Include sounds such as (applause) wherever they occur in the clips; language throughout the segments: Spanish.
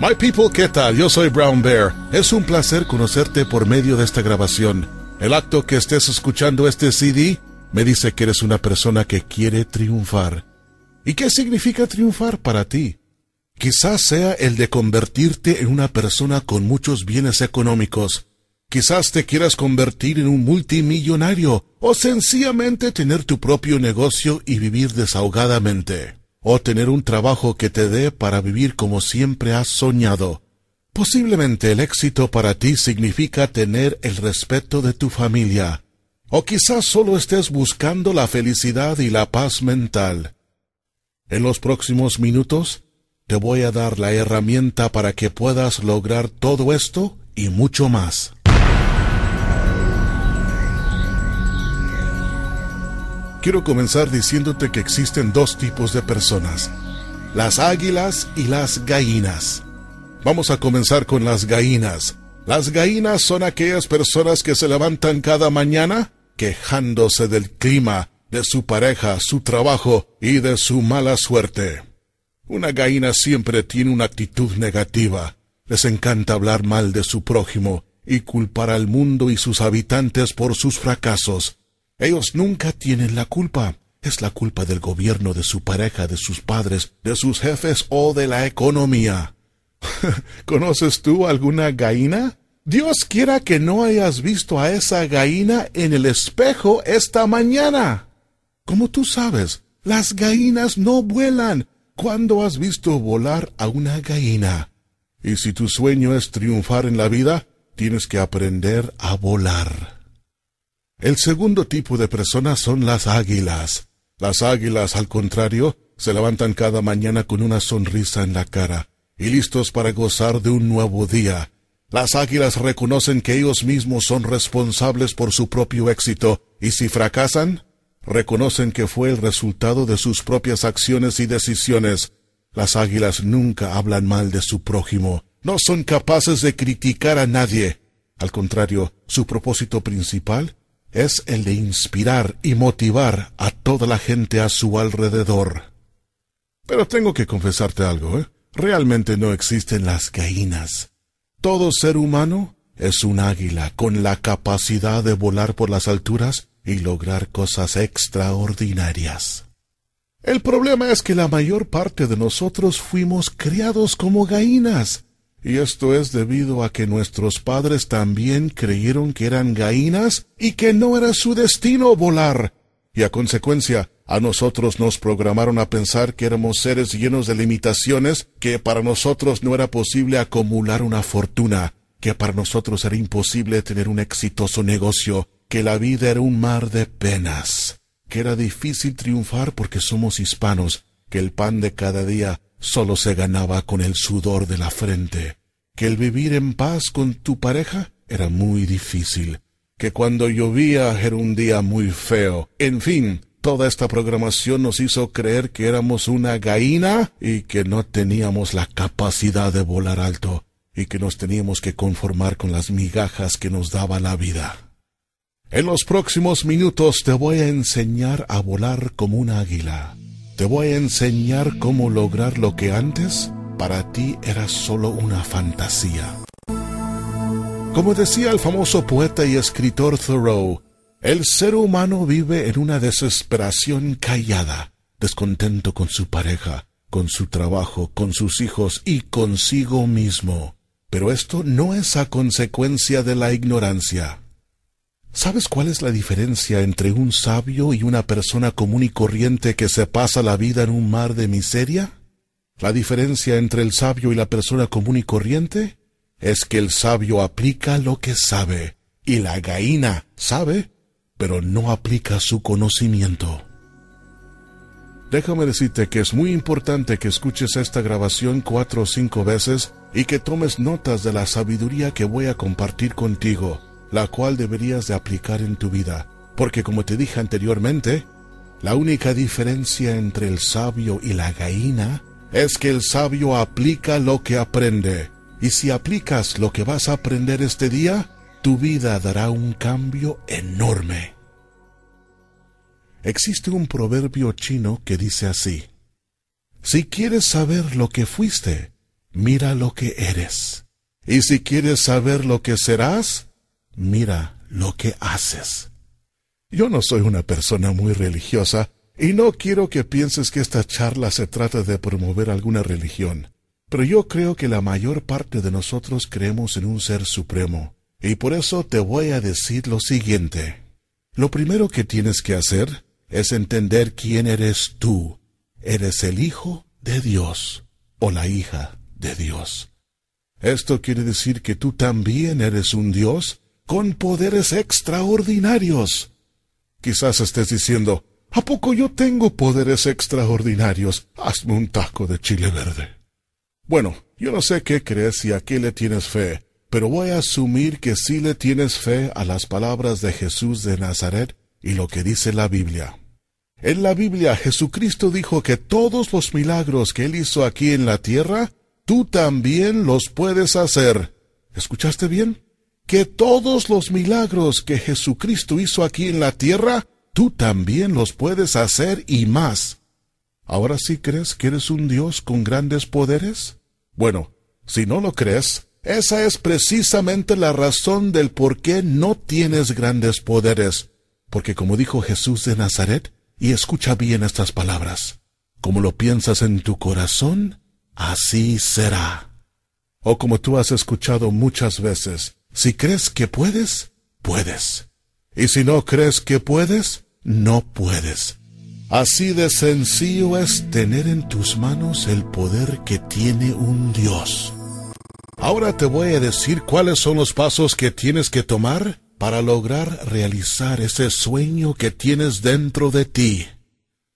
My people, ¿qué tal? Yo soy Brown Bear. Es un placer conocerte por medio de esta grabación. El acto que estés escuchando este CD me dice que eres una persona que quiere triunfar. ¿Y qué significa triunfar para ti? Quizás sea el de convertirte en una persona con muchos bienes económicos. Quizás te quieras convertir en un multimillonario o sencillamente tener tu propio negocio y vivir desahogadamente o tener un trabajo que te dé para vivir como siempre has soñado. Posiblemente el éxito para ti significa tener el respeto de tu familia, o quizás solo estés buscando la felicidad y la paz mental. En los próximos minutos te voy a dar la herramienta para que puedas lograr todo esto y mucho más. Quiero comenzar diciéndote que existen dos tipos de personas, las águilas y las gallinas. Vamos a comenzar con las gallinas. Las gallinas son aquellas personas que se levantan cada mañana quejándose del clima, de su pareja, su trabajo y de su mala suerte. Una gallina siempre tiene una actitud negativa. Les encanta hablar mal de su prójimo y culpar al mundo y sus habitantes por sus fracasos. Ellos nunca tienen la culpa. Es la culpa del gobierno, de su pareja, de sus padres, de sus jefes o de la economía. (laughs) ¿Conoces tú alguna gallina? Dios quiera que no hayas visto a esa gallina en el espejo esta mañana. Como tú sabes, las gallinas no vuelan. ¿Cuándo has visto volar a una gallina? Y si tu sueño es triunfar en la vida, tienes que aprender a volar. El segundo tipo de personas son las águilas. Las águilas, al contrario, se levantan cada mañana con una sonrisa en la cara y listos para gozar de un nuevo día. Las águilas reconocen que ellos mismos son responsables por su propio éxito y si fracasan, reconocen que fue el resultado de sus propias acciones y decisiones. Las águilas nunca hablan mal de su prójimo, no son capaces de criticar a nadie. Al contrario, su propósito principal es el de inspirar y motivar a toda la gente a su alrededor. Pero tengo que confesarte algo, ¿eh? Realmente no existen las gallinas. Todo ser humano es un águila con la capacidad de volar por las alturas y lograr cosas extraordinarias. El problema es que la mayor parte de nosotros fuimos criados como gallinas, y esto es debido a que nuestros padres también creyeron que eran gallinas y que no era su destino volar. Y a consecuencia, a nosotros nos programaron a pensar que éramos seres llenos de limitaciones, que para nosotros no era posible acumular una fortuna, que para nosotros era imposible tener un exitoso negocio, que la vida era un mar de penas, que era difícil triunfar porque somos hispanos, que el pan de cada día solo se ganaba con el sudor de la frente, que el vivir en paz con tu pareja era muy difícil, que cuando llovía era un día muy feo, en fin, toda esta programación nos hizo creer que éramos una gallina y que no teníamos la capacidad de volar alto y que nos teníamos que conformar con las migajas que nos daba la vida. En los próximos minutos te voy a enseñar a volar como un águila. Te voy a enseñar cómo lograr lo que antes para ti era solo una fantasía. Como decía el famoso poeta y escritor Thoreau, el ser humano vive en una desesperación callada, descontento con su pareja, con su trabajo, con sus hijos y consigo mismo. Pero esto no es a consecuencia de la ignorancia. ¿Sabes cuál es la diferencia entre un sabio y una persona común y corriente que se pasa la vida en un mar de miseria? La diferencia entre el sabio y la persona común y corriente es que el sabio aplica lo que sabe y la gallina sabe, pero no aplica su conocimiento. Déjame decirte que es muy importante que escuches esta grabación cuatro o cinco veces y que tomes notas de la sabiduría que voy a compartir contigo la cual deberías de aplicar en tu vida, porque como te dije anteriormente, la única diferencia entre el sabio y la gallina es que el sabio aplica lo que aprende, y si aplicas lo que vas a aprender este día, tu vida dará un cambio enorme. Existe un proverbio chino que dice así, Si quieres saber lo que fuiste, mira lo que eres. Y si quieres saber lo que serás, mira lo que haces. Yo no soy una persona muy religiosa, y no quiero que pienses que esta charla se trata de promover alguna religión. Pero yo creo que la mayor parte de nosotros creemos en un ser supremo, y por eso te voy a decir lo siguiente. Lo primero que tienes que hacer es entender quién eres tú. Eres el Hijo de Dios o la hija de Dios. Esto quiere decir que tú también eres un Dios con poderes extraordinarios. Quizás estés diciendo, ¿a poco yo tengo poderes extraordinarios? Hazme un taco de chile verde. Bueno, yo no sé qué crees y a qué le tienes fe, pero voy a asumir que sí le tienes fe a las palabras de Jesús de Nazaret y lo que dice la Biblia. En la Biblia Jesucristo dijo que todos los milagros que él hizo aquí en la tierra, tú también los puedes hacer. ¿Escuchaste bien? Que todos los milagros que Jesucristo hizo aquí en la tierra, tú también los puedes hacer y más. ¿Ahora sí crees que eres un Dios con grandes poderes? Bueno, si no lo crees, esa es precisamente la razón del por qué no tienes grandes poderes. Porque como dijo Jesús de Nazaret, y escucha bien estas palabras, como lo piensas en tu corazón, así será. O como tú has escuchado muchas veces, si crees que puedes, puedes. Y si no crees que puedes, no puedes. Así de sencillo es tener en tus manos el poder que tiene un Dios. Ahora te voy a decir cuáles son los pasos que tienes que tomar para lograr realizar ese sueño que tienes dentro de ti.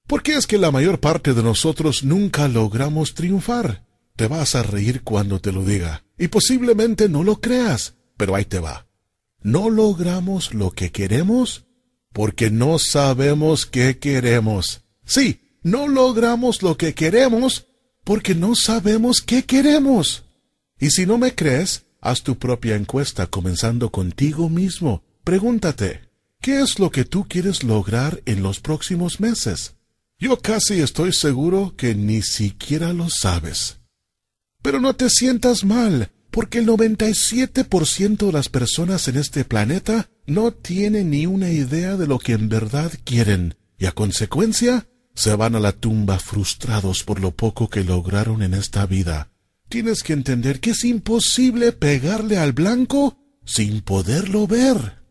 ¿Por qué es que la mayor parte de nosotros nunca logramos triunfar? Te vas a reír cuando te lo diga, y posiblemente no lo creas, pero ahí te va. No logramos lo que queremos porque no sabemos qué queremos. Sí, no logramos lo que queremos porque no sabemos qué queremos. Y si no me crees, haz tu propia encuesta comenzando contigo mismo. Pregúntate, ¿qué es lo que tú quieres lograr en los próximos meses? Yo casi estoy seguro que ni siquiera lo sabes. Pero no te sientas mal, porque el 97% de las personas en este planeta no tienen ni una idea de lo que en verdad quieren, y a consecuencia se van a la tumba frustrados por lo poco que lograron en esta vida. Tienes que entender que es imposible pegarle al blanco sin poderlo ver.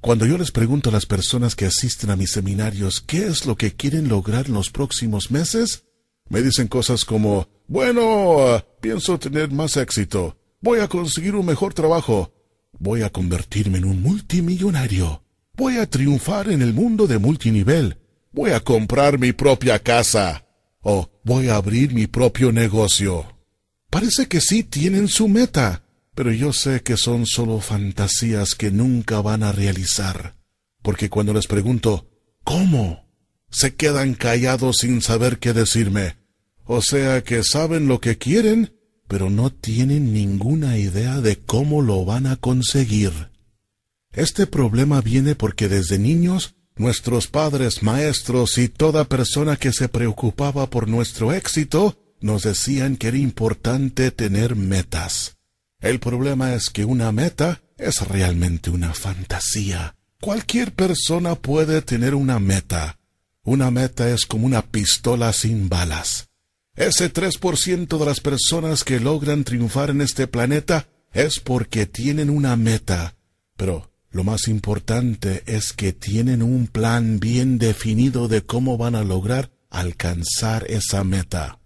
Cuando yo les pregunto a las personas que asisten a mis seminarios qué es lo que quieren lograr en los próximos meses, me dicen cosas como, bueno, pienso tener más éxito, Voy a conseguir un mejor trabajo. Voy a convertirme en un multimillonario. Voy a triunfar en el mundo de multinivel. Voy a comprar mi propia casa. O voy a abrir mi propio negocio. Parece que sí tienen su meta, pero yo sé que son solo fantasías que nunca van a realizar. Porque cuando les pregunto, ¿cómo? Se quedan callados sin saber qué decirme. O sea que saben lo que quieren, pero no tienen ninguna idea de cómo lo van a conseguir. Este problema viene porque desde niños nuestros padres, maestros y toda persona que se preocupaba por nuestro éxito nos decían que era importante tener metas. El problema es que una meta es realmente una fantasía. Cualquier persona puede tener una meta. Una meta es como una pistola sin balas. Ese 3% de las personas que logran triunfar en este planeta es porque tienen una meta. Pero lo más importante es que tienen un plan bien definido de cómo van a lograr alcanzar esa meta.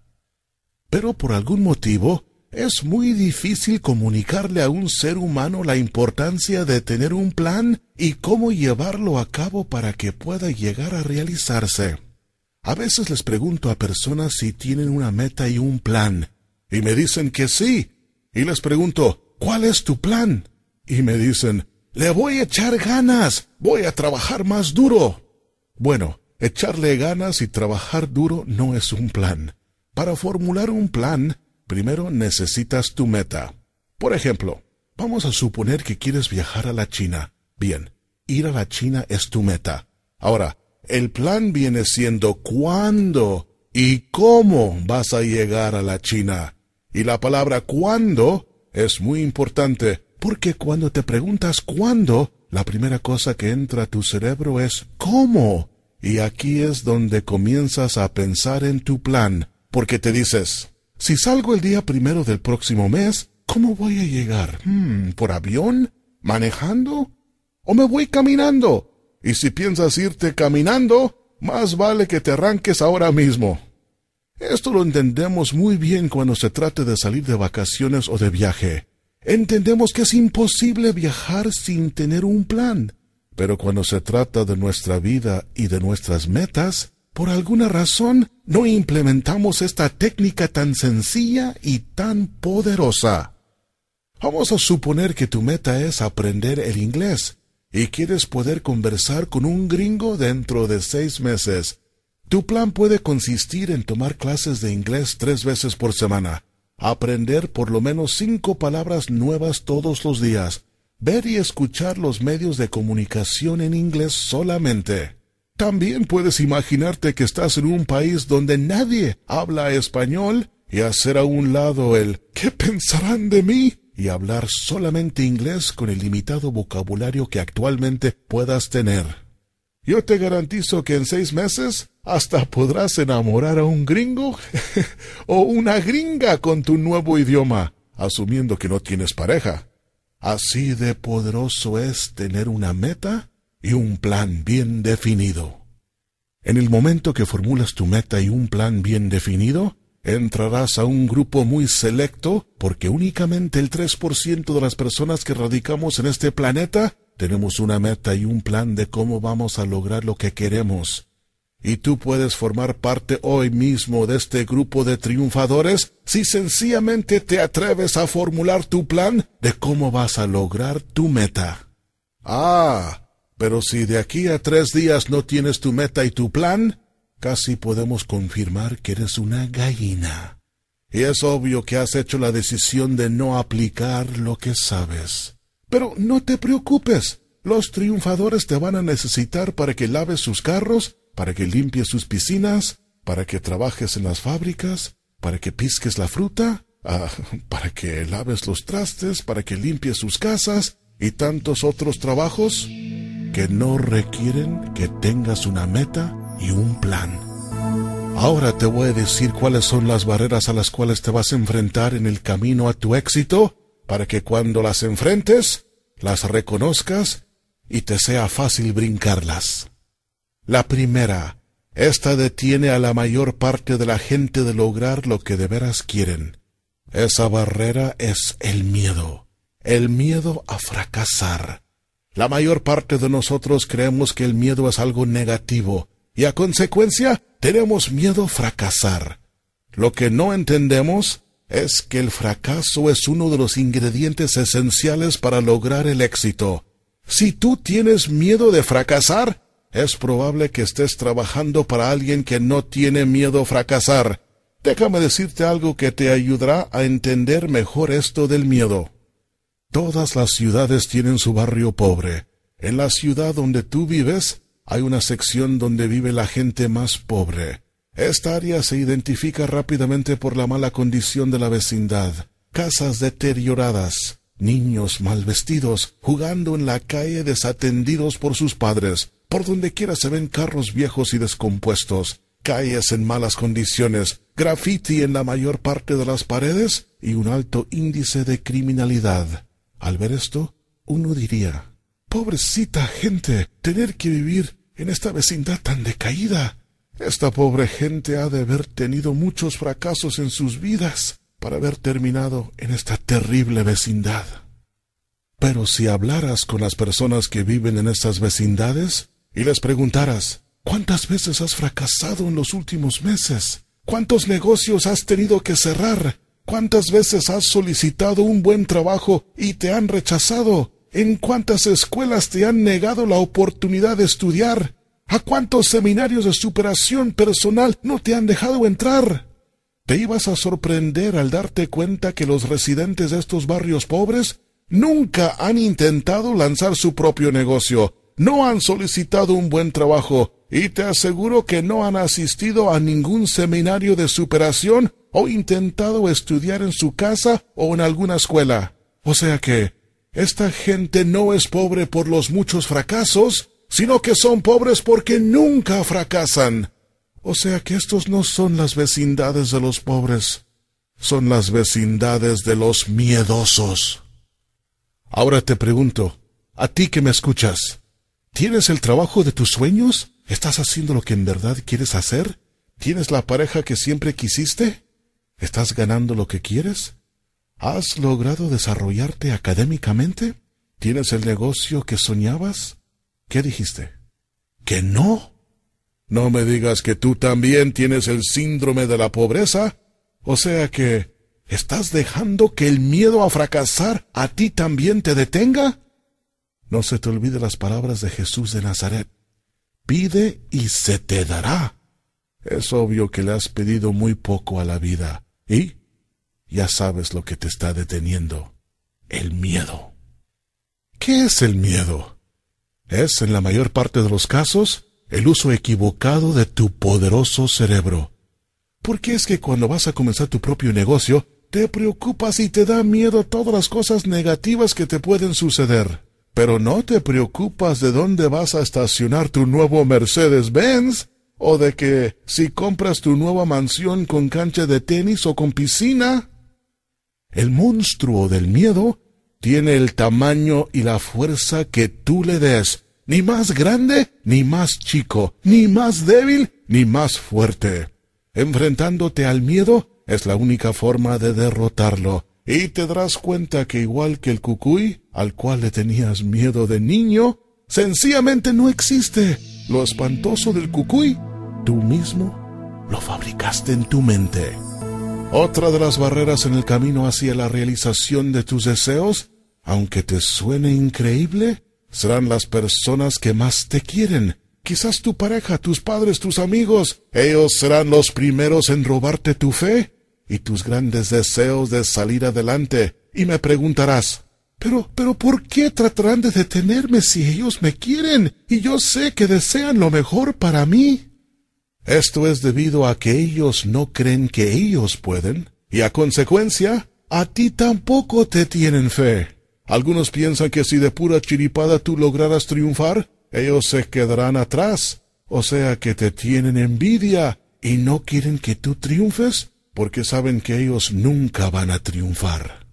Pero por algún motivo, es muy difícil comunicarle a un ser humano la importancia de tener un plan y cómo llevarlo a cabo para que pueda llegar a realizarse. A veces les pregunto a personas si tienen una meta y un plan, y me dicen que sí. Y les pregunto, ¿cuál es tu plan? Y me dicen, le voy a echar ganas, voy a trabajar más duro. Bueno, echarle ganas y trabajar duro no es un plan. Para formular un plan, primero necesitas tu meta. Por ejemplo, vamos a suponer que quieres viajar a la China. Bien, ir a la China es tu meta. Ahora, el plan viene siendo cuándo y cómo vas a llegar a la China. Y la palabra cuándo es muy importante, porque cuando te preguntas cuándo, la primera cosa que entra a tu cerebro es ¿cómo? Y aquí es donde comienzas a pensar en tu plan, porque te dices, si salgo el día primero del próximo mes, ¿cómo voy a llegar? Hmm, ¿Por avión? ¿Manejando? ¿O me voy caminando? Y si piensas irte caminando, más vale que te arranques ahora mismo. Esto lo entendemos muy bien cuando se trate de salir de vacaciones o de viaje. Entendemos que es imposible viajar sin tener un plan. Pero cuando se trata de nuestra vida y de nuestras metas, por alguna razón no implementamos esta técnica tan sencilla y tan poderosa. Vamos a suponer que tu meta es aprender el inglés y quieres poder conversar con un gringo dentro de seis meses. Tu plan puede consistir en tomar clases de inglés tres veces por semana, aprender por lo menos cinco palabras nuevas todos los días, ver y escuchar los medios de comunicación en inglés solamente. También puedes imaginarte que estás en un país donde nadie habla español y hacer a un lado el ¿qué pensarán de mí? Y hablar solamente inglés con el limitado vocabulario que actualmente puedas tener. Yo te garantizo que en seis meses hasta podrás enamorar a un gringo (laughs) o una gringa con tu nuevo idioma, asumiendo que no tienes pareja. Así de poderoso es tener una meta y un plan bien definido. En el momento que formulas tu meta y un plan bien definido, entrarás a un grupo muy selecto porque únicamente el 3% de las personas que radicamos en este planeta tenemos una meta y un plan de cómo vamos a lograr lo que queremos. Y tú puedes formar parte hoy mismo de este grupo de triunfadores si sencillamente te atreves a formular tu plan de cómo vas a lograr tu meta. Ah, pero si de aquí a tres días no tienes tu meta y tu plan, casi podemos confirmar que eres una gallina. Y es obvio que has hecho la decisión de no aplicar lo que sabes. Pero no te preocupes. Los triunfadores te van a necesitar para que laves sus carros, para que limpies sus piscinas, para que trabajes en las fábricas, para que pisques la fruta, ah, (laughs) para que laves los trastes, para que limpies sus casas y tantos otros trabajos que no requieren que tengas una meta y un plan. Ahora te voy a decir cuáles son las barreras a las cuales te vas a enfrentar en el camino a tu éxito, para que cuando las enfrentes, las reconozcas y te sea fácil brincarlas. La primera, esta detiene a la mayor parte de la gente de lograr lo que de veras quieren. Esa barrera es el miedo, el miedo a fracasar. La mayor parte de nosotros creemos que el miedo es algo negativo, y a consecuencia tenemos miedo a fracasar. Lo que no entendemos es que el fracaso es uno de los ingredientes esenciales para lograr el éxito. Si tú tienes miedo de fracasar, es probable que estés trabajando para alguien que no tiene miedo a fracasar. Déjame decirte algo que te ayudará a entender mejor esto del miedo. Todas las ciudades tienen su barrio pobre. En la ciudad donde tú vives, hay una sección donde vive la gente más pobre. Esta área se identifica rápidamente por la mala condición de la vecindad. Casas deterioradas, niños mal vestidos, jugando en la calle desatendidos por sus padres. Por donde quiera se ven carros viejos y descompuestos, calles en malas condiciones, graffiti en la mayor parte de las paredes y un alto índice de criminalidad. Al ver esto, uno diría Pobrecita gente, tener que vivir en esta vecindad tan decaída. Esta pobre gente ha de haber tenido muchos fracasos en sus vidas para haber terminado en esta terrible vecindad. Pero si hablaras con las personas que viven en estas vecindades y les preguntaras ¿Cuántas veces has fracasado en los últimos meses? ¿Cuántos negocios has tenido que cerrar? ¿Cuántas veces has solicitado un buen trabajo y te han rechazado? ¿En cuántas escuelas te han negado la oportunidad de estudiar? ¿A cuántos seminarios de superación personal no te han dejado entrar? Te ibas a sorprender al darte cuenta que los residentes de estos barrios pobres nunca han intentado lanzar su propio negocio, no han solicitado un buen trabajo Y te aseguro que no han asistido a ningún seminario de superación o intentado estudiar en su casa o en alguna escuela. O sea que, esta gente no es pobre por los muchos fracasos, sino que son pobres porque nunca fracasan. O sea que estos no son las vecindades de los pobres, son las vecindades de los miedosos. Ahora te pregunto, a ti que me escuchas, ¿tienes el trabajo de tus sueños? ¿Estás haciendo lo que en verdad quieres hacer? ¿Tienes la pareja que siempre quisiste? ¿Estás ganando lo que quieres? ¿Has logrado desarrollarte académicamente? ¿Tienes el negocio que soñabas? ¿Qué dijiste? ¿Que no? No me digas que tú también tienes el síndrome de la pobreza. O sea que, ¿estás dejando que el miedo a fracasar a ti también te detenga? No se te olvide las palabras de Jesús de Nazaret. Pide y se te dará. Es obvio que le has pedido muy poco a la vida. ¿Y? Ya sabes lo que te está deteniendo. El miedo. ¿Qué es el miedo? Es, en la mayor parte de los casos, el uso equivocado de tu poderoso cerebro. ¿Por qué es que cuando vas a comenzar tu propio negocio, te preocupas y te da miedo todas las cosas negativas que te pueden suceder? Pero no te preocupas de dónde vas a estacionar tu nuevo Mercedes-Benz, o de que si compras tu nueva mansión con cancha de tenis o con piscina. El monstruo del miedo tiene el tamaño y la fuerza que tú le des ni más grande, ni más chico, ni más débil, ni más fuerte. Enfrentándote al miedo es la única forma de derrotarlo, y te darás cuenta que igual que el cucuy, al cual le tenías miedo de niño, sencillamente no existe. Lo espantoso del cucuy, tú mismo lo fabricaste en tu mente. Otra de las barreras en el camino hacia la realización de tus deseos, aunque te suene increíble, serán las personas que más te quieren. Quizás tu pareja, tus padres, tus amigos. Ellos serán los primeros en robarte tu fe y tus grandes deseos de salir adelante. Y me preguntarás, pero, pero ¿por qué tratarán de detenerme si ellos me quieren y yo sé que desean lo mejor para mí? Esto es debido a que ellos no creen que ellos pueden, y a consecuencia, a ti tampoco te tienen fe. Algunos piensan que si de pura chiripada tú lograras triunfar, ellos se quedarán atrás, o sea que te tienen envidia y no quieren que tú triunfes porque saben que ellos nunca van a triunfar.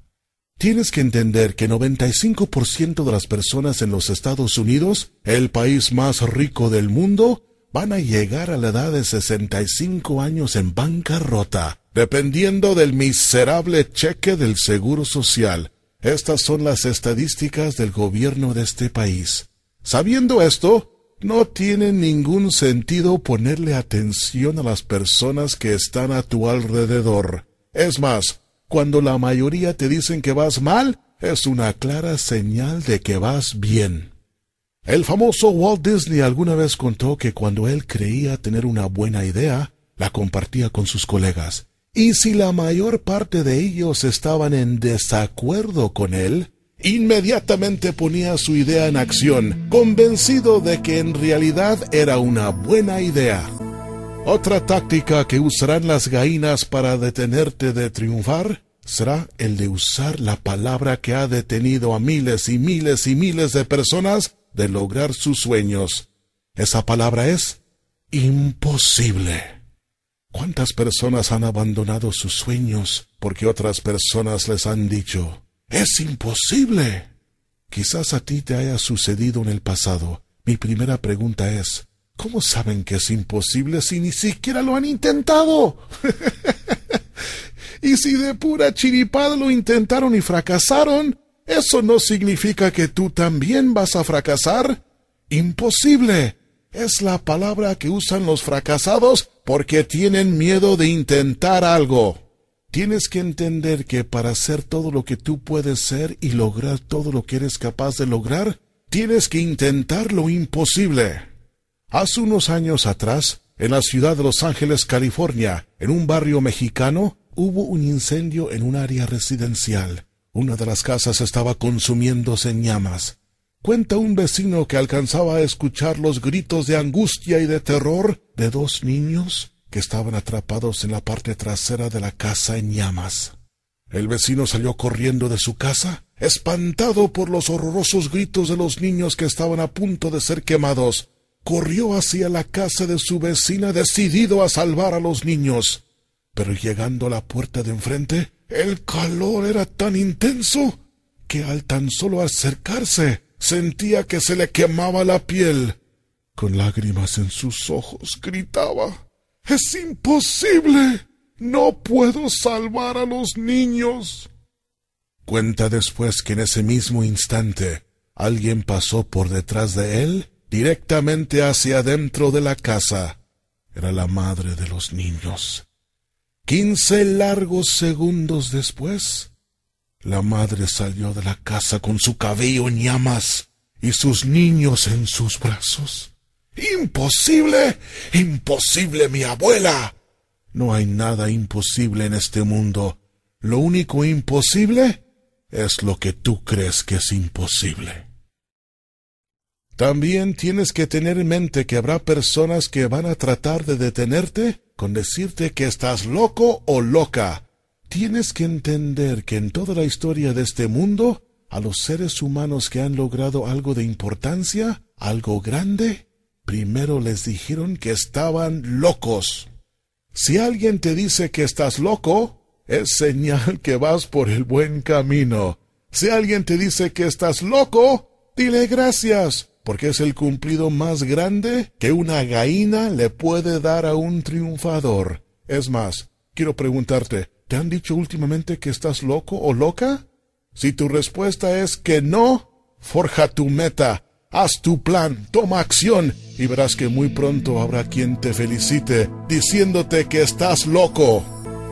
Tienes que entender que 95% de las personas en los Estados Unidos, el país más rico del mundo, van a llegar a la edad de 65 años en bancarrota, dependiendo del miserable cheque del Seguro Social, estas son las estadísticas del gobierno de este país. Sabiendo esto, no tiene ningún sentido ponerle atención a las personas que están a tu alrededor. Es más, cuando la mayoría te dicen que vas mal, es una clara señal de que vas bien. El famoso Walt Disney alguna vez contó que cuando él creía tener una buena idea, la compartía con sus colegas. Y si la mayor parte de ellos estaban en desacuerdo con él, inmediatamente ponía su idea en acción, convencido de que en realidad era una buena idea. Otra táctica que usarán las gallinas para detenerte de triunfar será el de usar la palabra que ha detenido a miles y miles y miles de personas de lograr sus sueños. Esa palabra es imposible. ¿Cuántas personas han abandonado sus sueños porque otras personas les han dicho, es imposible? Quizás a ti te haya sucedido en el pasado. Mi primera pregunta es, ¿cómo saben que es imposible si ni siquiera lo han intentado? (laughs) y si de pura chiripada lo intentaron y fracasaron, ¿eso no significa que tú también vas a fracasar? Imposible. Es la palabra que usan los fracasados porque tienen miedo de intentar algo. Tienes que entender que para hacer todo lo que tú puedes ser y lograr todo lo que eres capaz de lograr, tienes que intentar lo imposible. Hace unos años atrás, en la ciudad de Los Ángeles, California, en un barrio mexicano, hubo un incendio en un área residencial. Una de las casas estaba consumiéndose en llamas. Cuenta un vecino que alcanzaba a escuchar los gritos de angustia y de terror de dos niños que estaban atrapados en la parte trasera de la casa en llamas. El vecino salió corriendo de su casa, espantado por los horrorosos gritos de los niños que estaban a punto de ser quemados. Corrió hacia la casa de su vecina decidido a salvar a los niños. Pero llegando a la puerta de enfrente, el calor era tan intenso que al tan solo acercarse Sentía que se le quemaba la piel. Con lágrimas en sus ojos gritaba Es imposible. No puedo salvar a los niños. Cuenta después que en ese mismo instante alguien pasó por detrás de él directamente hacia dentro de la casa. Era la madre de los niños. Quince largos segundos después, la madre salió de la casa con su cabello en llamas y sus niños en sus brazos. ¡Imposible! ¡Imposible, mi abuela! No hay nada imposible en este mundo. Lo único imposible es lo que tú crees que es imposible. También tienes que tener en mente que habrá personas que van a tratar de detenerte con decirte que estás loco o loca, Tienes que entender que en toda la historia de este mundo, a los seres humanos que han logrado algo de importancia, algo grande, primero les dijeron que estaban locos. Si alguien te dice que estás loco, es señal que vas por el buen camino. Si alguien te dice que estás loco, dile gracias, porque es el cumplido más grande que una gallina le puede dar a un triunfador. Es más, quiero preguntarte, ¿Te han dicho últimamente que estás loco o loca? Si tu respuesta es que no, forja tu meta, haz tu plan, toma acción y verás que muy pronto habrá quien te felicite diciéndote que estás loco.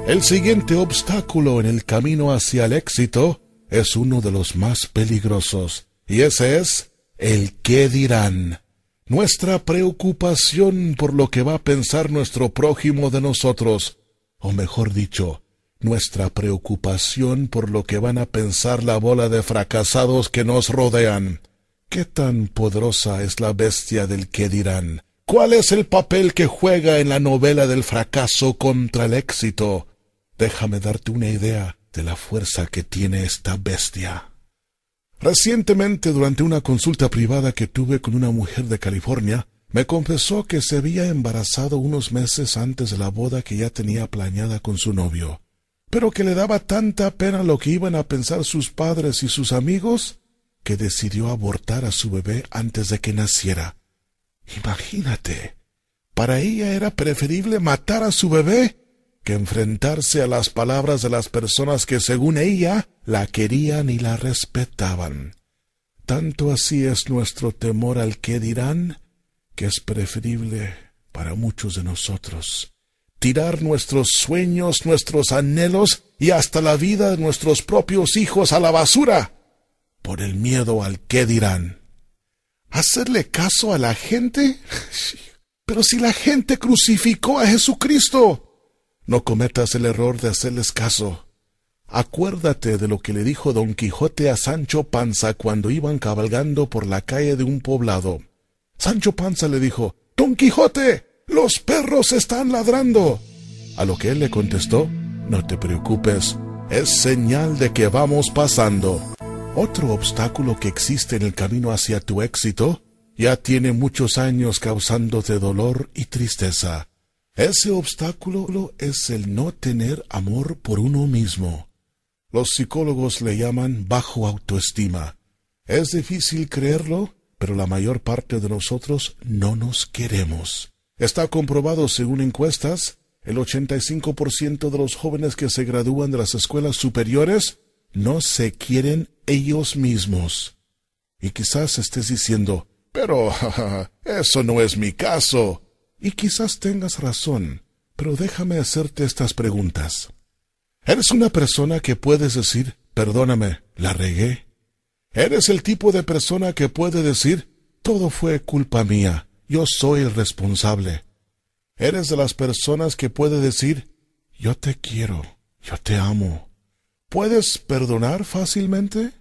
El siguiente obstáculo en el camino hacia el éxito es uno de los más peligrosos, y ese es el qué dirán. Nuestra preocupación por lo que va a pensar nuestro prójimo de nosotros, o mejor dicho, nuestra preocupación por lo que van a pensar la bola de fracasados que nos rodean. ¿Qué tan poderosa es la bestia del que dirán? ¿Cuál es el papel que juega en la novela del fracaso contra el éxito? Déjame darte una idea de la fuerza que tiene esta bestia. Recientemente, durante una consulta privada que tuve con una mujer de California, me confesó que se había embarazado unos meses antes de la boda que ya tenía planeada con su novio pero que le daba tanta pena lo que iban a pensar sus padres y sus amigos, que decidió abortar a su bebé antes de que naciera. Imagínate, para ella era preferible matar a su bebé que enfrentarse a las palabras de las personas que según ella la querían y la respetaban. Tanto así es nuestro temor al que dirán, que es preferible para muchos de nosotros tirar nuestros sueños, nuestros anhelos y hasta la vida de nuestros propios hijos a la basura por el miedo al qué dirán. ¿Hacerle caso a la gente? (laughs) Pero si la gente crucificó a Jesucristo, no cometas el error de hacerles caso. Acuérdate de lo que le dijo don Quijote a Sancho Panza cuando iban cabalgando por la calle de un poblado. Sancho Panza le dijo, Don Quijote, los perros están ladrando. A lo que él le contestó, no te preocupes, es señal de que vamos pasando. Otro obstáculo que existe en el camino hacia tu éxito ya tiene muchos años causándote dolor y tristeza. Ese obstáculo es el no tener amor por uno mismo. Los psicólogos le llaman bajo autoestima. Es difícil creerlo, pero la mayor parte de nosotros no nos queremos. Está comprobado según encuestas, el 85% de los jóvenes que se gradúan de las escuelas superiores no se quieren ellos mismos. Y quizás estés diciendo, pero (laughs) eso no es mi caso. Y quizás tengas razón, pero déjame hacerte estas preguntas. ¿Eres una persona que puedes decir, perdóname, la regué? ¿Eres el tipo de persona que puede decir, todo fue culpa mía? yo soy el responsable. Eres de las personas que puede decir, yo te quiero, yo te amo. ¿Puedes perdonar fácilmente?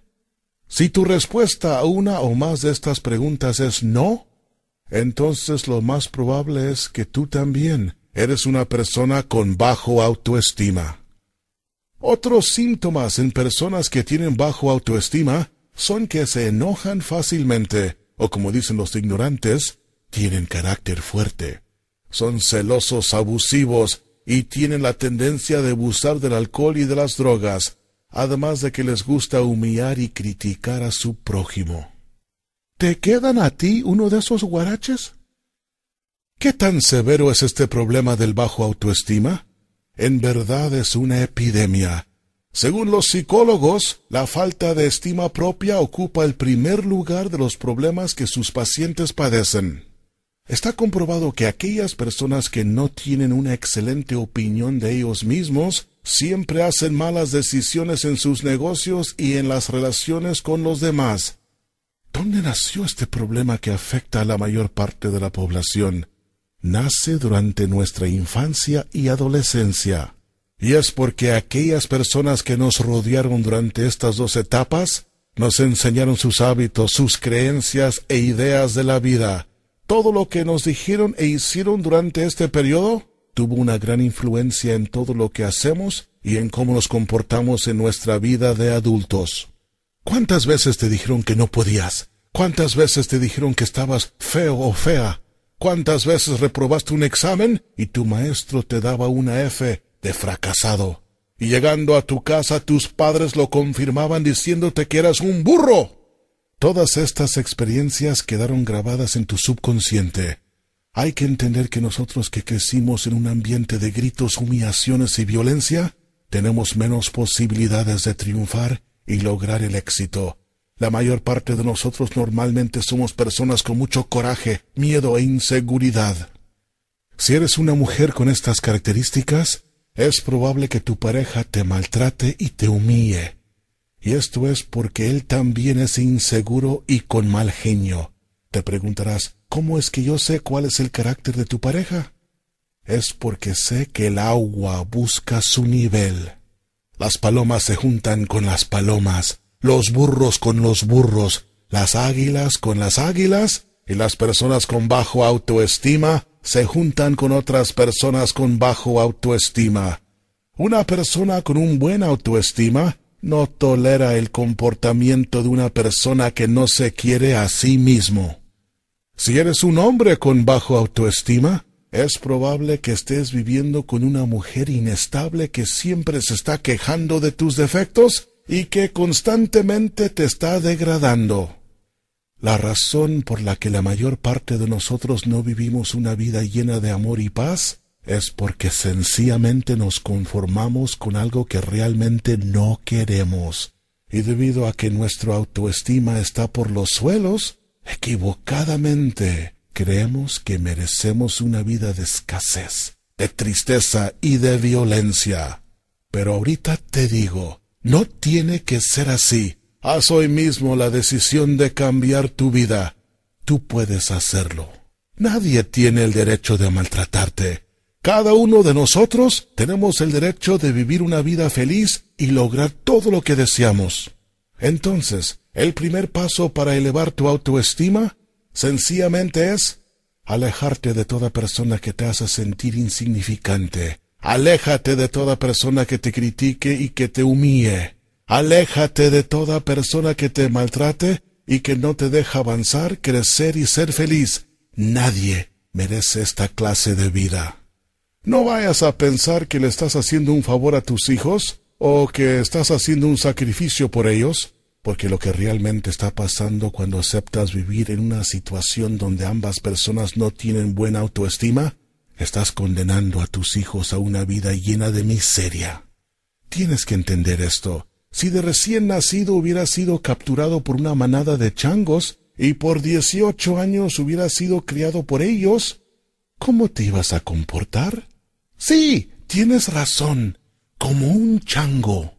Si tu respuesta a una o más de estas preguntas es no, entonces lo más probable es que tú también eres una persona con bajo autoestima. Otros síntomas en personas que tienen bajo autoestima son que se enojan fácilmente, o como dicen los ignorantes, tienen carácter fuerte. Son celosos abusivos y tienen la tendencia de abusar del alcohol y de las drogas, además de que les gusta humillar y criticar a su prójimo. ¿Te quedan a ti uno de esos guaraches? ¿Qué tan severo es este problema del bajo autoestima? En verdad es una epidemia. Según los psicólogos, la falta de estima propia ocupa el primer lugar de los problemas que sus pacientes padecen. Está comprobado que aquellas personas que no tienen una excelente opinión de ellos mismos siempre hacen malas decisiones en sus negocios y en las relaciones con los demás. ¿Dónde nació este problema que afecta a la mayor parte de la población? Nace durante nuestra infancia y adolescencia. Y es porque aquellas personas que nos rodearon durante estas dos etapas nos enseñaron sus hábitos, sus creencias e ideas de la vida. Todo lo que nos dijeron e hicieron durante este periodo tuvo una gran influencia en todo lo que hacemos y en cómo nos comportamos en nuestra vida de adultos. ¿Cuántas veces te dijeron que no podías? ¿Cuántas veces te dijeron que estabas feo o fea? ¿Cuántas veces reprobaste un examen y tu maestro te daba una F de fracasado? Y llegando a tu casa tus padres lo confirmaban diciéndote que eras un burro. Todas estas experiencias quedaron grabadas en tu subconsciente hay que entender que nosotros que crecimos en un ambiente de gritos, humillaciones y violencia, tenemos menos posibilidades de triunfar y lograr el éxito. La mayor parte de nosotros normalmente somos personas con mucho coraje, miedo e inseguridad. Si eres una mujer con estas características, es probable que tu pareja te maltrate y te humille. Y esto es porque él también es inseguro y con mal genio. Te preguntarás, ¿Cómo es que yo sé cuál es el carácter de tu pareja? Es porque sé que el agua busca su nivel. Las palomas se juntan con las palomas, los burros con los burros, las águilas con las águilas, y las personas con bajo autoestima se juntan con otras personas con bajo autoestima. Una persona con un buen autoestima no tolera el comportamiento de una persona que no se quiere a sí mismo. Si eres un hombre con bajo autoestima, es probable que estés viviendo con una mujer inestable que siempre se está quejando de tus defectos y que constantemente te está degradando. La razón por la que la mayor parte de nosotros no vivimos una vida llena de amor y paz es porque sencillamente nos conformamos con algo que realmente no queremos. Y debido a que nuestra autoestima está por los suelos, Equivocadamente creemos que merecemos una vida de escasez, de tristeza y de violencia. Pero ahorita te digo, no tiene que ser así. Haz hoy mismo la decisión de cambiar tu vida. Tú puedes hacerlo. Nadie tiene el derecho de maltratarte. Cada uno de nosotros tenemos el derecho de vivir una vida feliz y lograr todo lo que deseamos. Entonces, el primer paso para elevar tu autoestima sencillamente es alejarte de toda persona que te hace sentir insignificante. Aléjate de toda persona que te critique y que te humille. Aléjate de toda persona que te maltrate y que no te deja avanzar, crecer y ser feliz. Nadie merece esta clase de vida. No vayas a pensar que le estás haciendo un favor a tus hijos o que estás haciendo un sacrificio por ellos porque lo que realmente está pasando cuando aceptas vivir en una situación donde ambas personas no tienen buena autoestima, estás condenando a tus hijos a una vida llena de miseria. Tienes que entender esto. Si de recién nacido hubieras sido capturado por una manada de changos y por dieciocho años hubieras sido criado por ellos, ¿cómo te ibas a comportar? Sí, tienes razón, como un chango.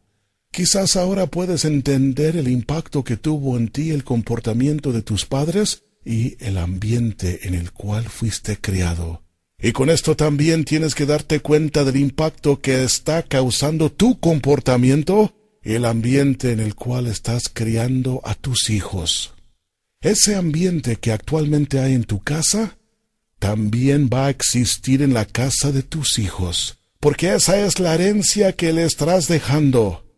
Quizás ahora puedes entender el impacto que tuvo en ti el comportamiento de tus padres y el ambiente en el cual fuiste criado. Y con esto también tienes que darte cuenta del impacto que está causando tu comportamiento y el ambiente en el cual estás criando a tus hijos. Ese ambiente que actualmente hay en tu casa también va a existir en la casa de tus hijos, porque esa es la herencia que le estarás dejando.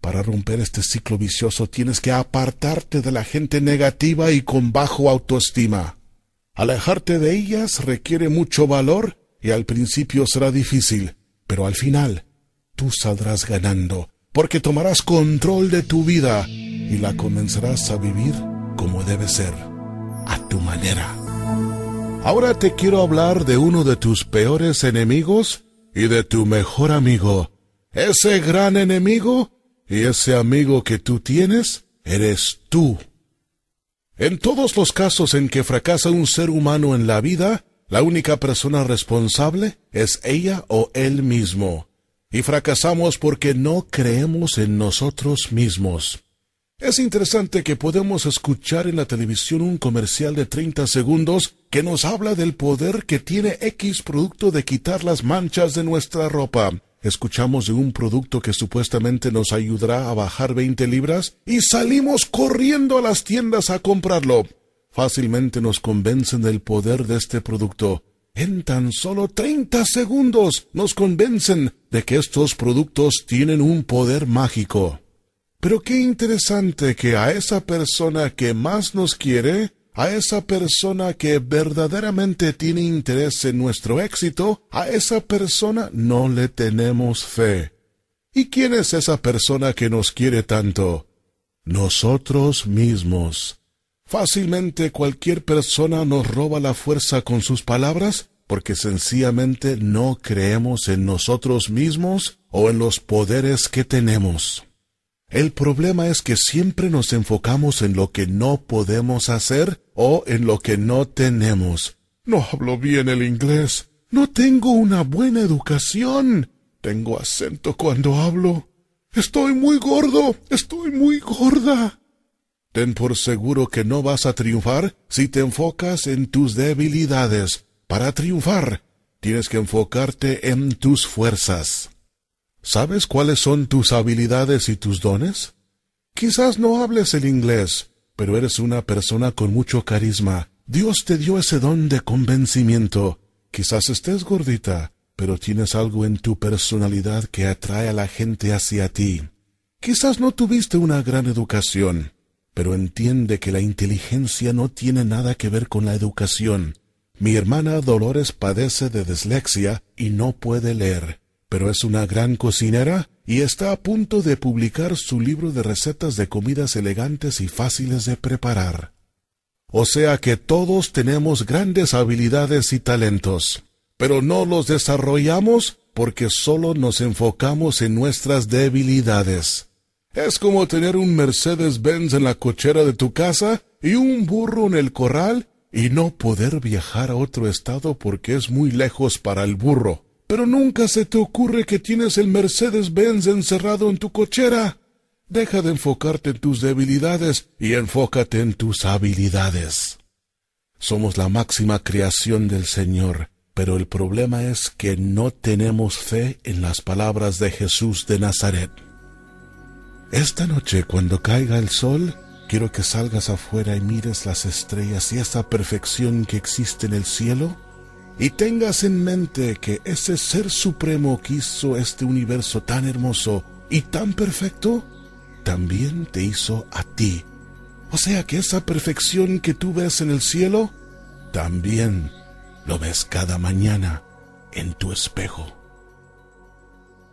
Para romper este ciclo vicioso tienes que apartarte de la gente negativa y con bajo autoestima. Alejarte de ellas requiere mucho valor y al principio será difícil, pero al final tú saldrás ganando, porque tomarás control de tu vida y la comenzarás a vivir como debe ser, a tu manera. Ahora te quiero hablar de uno de tus peores enemigos y de tu mejor amigo. Ese gran enemigo y ese amigo que tú tienes eres tú. En todos los casos en que fracasa un ser humano en la vida, la única persona responsable es ella o él mismo. Y fracasamos porque no creemos en nosotros mismos. Es interesante que podemos escuchar en la televisión un comercial de 30 segundos que nos habla del poder que tiene X producto de quitar las manchas de nuestra ropa. Escuchamos de un producto que supuestamente nos ayudará a bajar 20 libras y salimos corriendo a las tiendas a comprarlo. Fácilmente nos convencen del poder de este producto. En tan solo 30 segundos nos convencen de que estos productos tienen un poder mágico. Pero qué interesante que a esa persona que más nos quiere, a esa persona que verdaderamente tiene interés en nuestro éxito, a esa persona no le tenemos fe. ¿Y quién es esa persona que nos quiere tanto? Nosotros mismos. Fácilmente cualquier persona nos roba la fuerza con sus palabras porque sencillamente no creemos en nosotros mismos o en los poderes que tenemos. El problema es que siempre nos enfocamos en lo que no podemos hacer o en lo que no tenemos. No hablo bien el inglés. No tengo una buena educación. Tengo acento cuando hablo. Estoy muy gordo. Estoy muy gorda. Ten por seguro que no vas a triunfar si te enfocas en tus debilidades. Para triunfar, tienes que enfocarte en tus fuerzas. ¿Sabes cuáles son tus habilidades y tus dones? Quizás no hables el inglés, pero eres una persona con mucho carisma. Dios te dio ese don de convencimiento. Quizás estés gordita, pero tienes algo en tu personalidad que atrae a la gente hacia ti. Quizás no tuviste una gran educación, pero entiende que la inteligencia no tiene nada que ver con la educación. Mi hermana Dolores padece de dislexia y no puede leer pero es una gran cocinera y está a punto de publicar su libro de recetas de comidas elegantes y fáciles de preparar. O sea que todos tenemos grandes habilidades y talentos, pero no los desarrollamos porque solo nos enfocamos en nuestras debilidades. Es como tener un Mercedes-Benz en la cochera de tu casa y un burro en el corral y no poder viajar a otro estado porque es muy lejos para el burro pero nunca se te ocurre que tienes el Mercedes-Benz encerrado en tu cochera. Deja de enfocarte en tus debilidades y enfócate en tus habilidades. Somos la máxima creación del Señor, pero el problema es que no tenemos fe en las palabras de Jesús de Nazaret. Esta noche, cuando caiga el sol, quiero que salgas afuera y mires las estrellas y esa perfección que existe en el cielo y tengas en mente que ese ser supremo que hizo este universo tan hermoso y tan perfecto, también te hizo a ti. O sea que esa perfección que tú ves en el cielo, también lo ves cada mañana en tu espejo.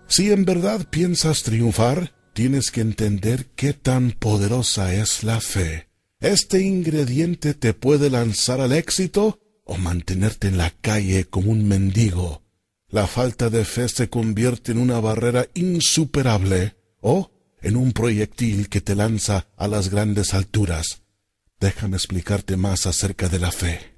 Si en verdad piensas triunfar, tienes que entender qué tan poderosa es la fe. Este ingrediente te puede lanzar al éxito o mantenerte en la calle como un mendigo. La falta de fe se convierte en una barrera insuperable o en un proyectil que te lanza a las grandes alturas. Déjame explicarte más acerca de la fe.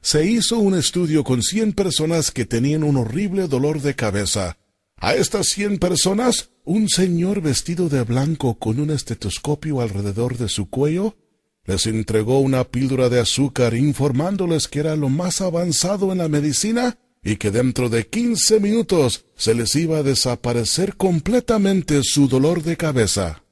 Se hizo un estudio con cien personas que tenían un horrible dolor de cabeza. A estas cien personas, un señor vestido de blanco con un estetoscopio alrededor de su cuello les entregó una píldora de azúcar informándoles que era lo más avanzado en la medicina y que dentro de quince minutos se les iba a desaparecer completamente su dolor de cabeza.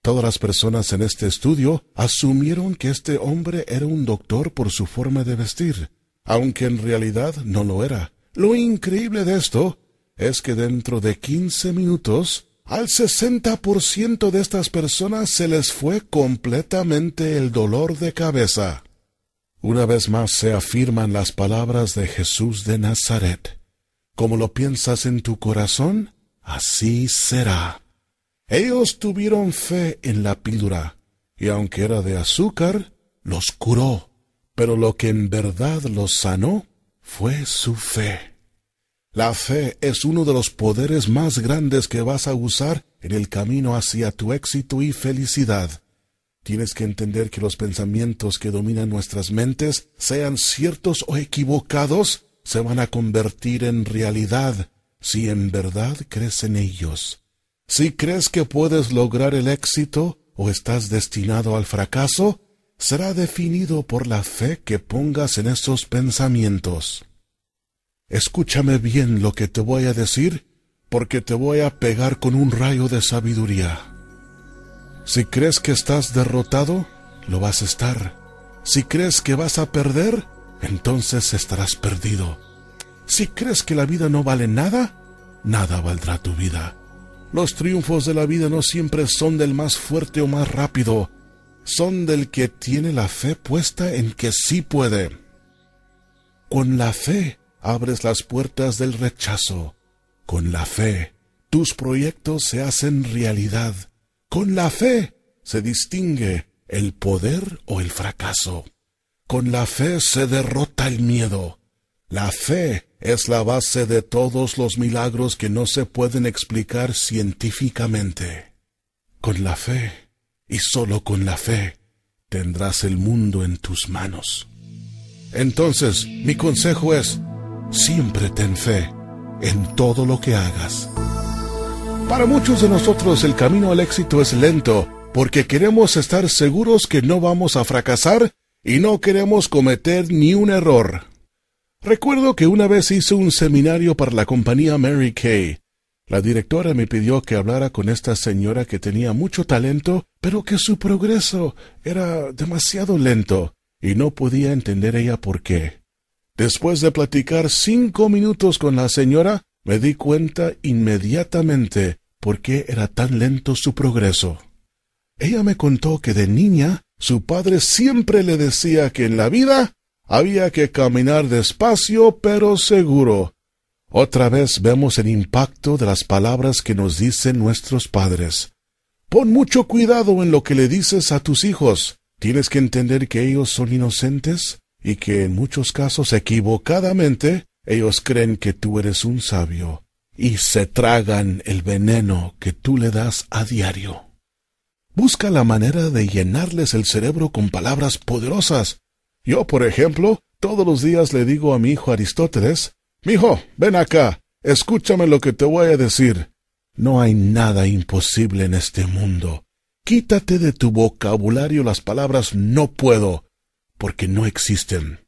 Todas las personas en este estudio asumieron que este hombre era un doctor por su forma de vestir, aunque en realidad no lo era. Lo increíble de esto es que dentro de quince minutos al sesenta por ciento de estas personas se les fue completamente el dolor de cabeza. Una vez más se afirman las palabras de Jesús de Nazaret. Como lo piensas en tu corazón, así será. Ellos tuvieron fe en la píldora, y aunque era de azúcar, los curó, pero lo que en verdad los sanó fue su fe. La fe es uno de los poderes más grandes que vas a usar en el camino hacia tu éxito y felicidad. Tienes que entender que los pensamientos que dominan nuestras mentes, sean ciertos o equivocados, se van a convertir en realidad si en verdad crees en ellos. Si crees que puedes lograr el éxito o estás destinado al fracaso, será definido por la fe que pongas en esos pensamientos. Escúchame bien lo que te voy a decir, porque te voy a pegar con un rayo de sabiduría. Si crees que estás derrotado, lo vas a estar. Si crees que vas a perder, entonces estarás perdido. Si crees que la vida no vale nada, nada valdrá tu vida. Los triunfos de la vida no siempre son del más fuerte o más rápido, son del que tiene la fe puesta en que sí puede. Con la fe abres las puertas del rechazo. Con la fe, tus proyectos se hacen realidad. Con la fe se distingue el poder o el fracaso. Con la fe se derrota el miedo. La fe es la base de todos los milagros que no se pueden explicar científicamente. Con la fe, y sólo con la fe, tendrás el mundo en tus manos. Entonces, mi consejo es, siempre ten fe en todo lo que hagas. Para muchos de nosotros el camino al éxito es lento porque queremos estar seguros que no vamos a fracasar y no queremos cometer ni un error. Recuerdo que una vez hice un seminario para la compañía Mary Kay. La directora me pidió que hablara con esta señora que tenía mucho talento, pero que su progreso era demasiado lento, y no podía entender ella por qué. Después de platicar cinco minutos con la señora, me di cuenta inmediatamente por qué era tan lento su progreso. Ella me contó que de niña su padre siempre le decía que en la vida había que caminar despacio pero seguro. Otra vez vemos el impacto de las palabras que nos dicen nuestros padres. Pon mucho cuidado en lo que le dices a tus hijos. Tienes que entender que ellos son inocentes y que en muchos casos equivocadamente ellos creen que tú eres un sabio y se tragan el veneno que tú le das a diario. Busca la manera de llenarles el cerebro con palabras poderosas. Yo, por ejemplo, todos los días le digo a mi hijo Aristóteles, Mijo, ven acá, escúchame lo que te voy a decir. No hay nada imposible en este mundo. Quítate de tu vocabulario las palabras no puedo, porque no existen.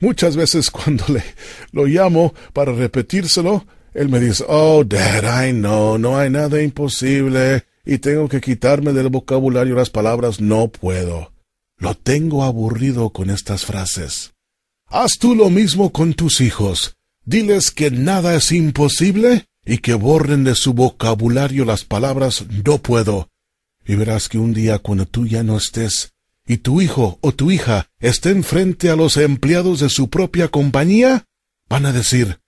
Muchas veces cuando le lo llamo para repetírselo, él me dice, Oh, Dad, I know, no hay nada imposible, y tengo que quitarme del vocabulario las palabras no puedo. Lo tengo aburrido con estas frases. Haz tú lo mismo con tus hijos. Diles que nada es imposible y que borren de su vocabulario las palabras no puedo. Y verás que un día cuando tú ya no estés, y tu hijo o tu hija estén frente a los empleados de su propia compañía, van a decir,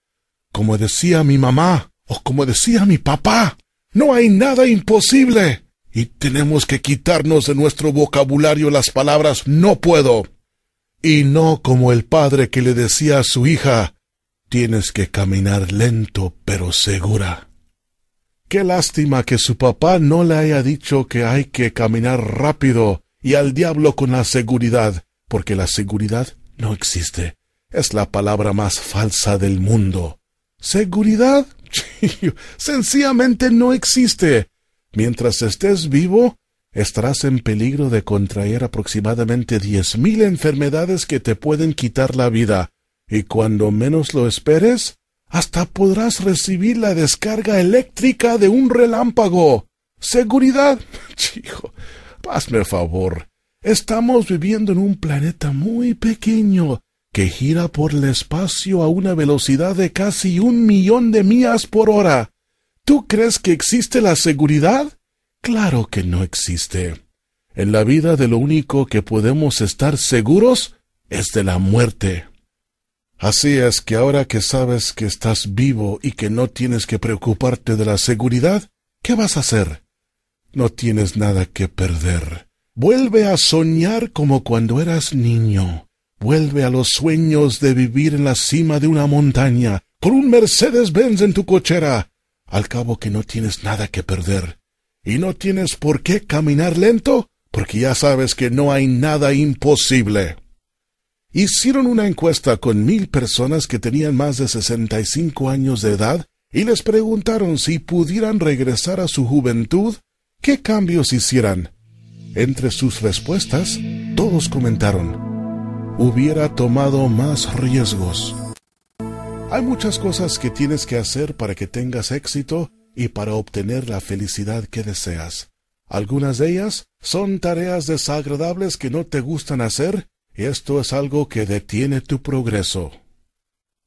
como decía mi mamá o como decía mi papá, no hay nada imposible. Y tenemos que quitarnos de nuestro vocabulario las palabras no puedo. Y no como el padre que le decía a su hija, tienes que caminar lento pero segura. Qué lástima que su papá no le haya dicho que hay que caminar rápido y al diablo con la seguridad, porque la seguridad no existe. Es la palabra más falsa del mundo. ¿Seguridad? (laughs) Sencillamente no existe. Mientras estés vivo, estarás en peligro de contraer aproximadamente diez mil enfermedades que te pueden quitar la vida, y cuando menos lo esperes, hasta podrás recibir la descarga eléctrica de un relámpago. ¿Seguridad? (laughs) Chico, hazme favor. Estamos viviendo en un planeta muy pequeño que gira por el espacio a una velocidad de casi un millón de millas por hora. ¿Tú crees que existe la seguridad? Claro que no existe. En la vida de lo único que podemos estar seguros es de la muerte. Así es que ahora que sabes que estás vivo y que no tienes que preocuparte de la seguridad, ¿qué vas a hacer? No tienes nada que perder. Vuelve a soñar como cuando eras niño. Vuelve a los sueños de vivir en la cima de una montaña, con un Mercedes Benz en tu cochera. Al cabo que no tienes nada que perder. Y no tienes por qué caminar lento, porque ya sabes que no hay nada imposible. Hicieron una encuesta con mil personas que tenían más de sesenta y cinco años de edad y les preguntaron si pudieran regresar a su juventud, qué cambios hicieran. Entre sus respuestas, todos comentaron, hubiera tomado más riesgos. Hay muchas cosas que tienes que hacer para que tengas éxito y para obtener la felicidad que deseas. Algunas de ellas son tareas desagradables que no te gustan hacer, y esto es algo que detiene tu progreso.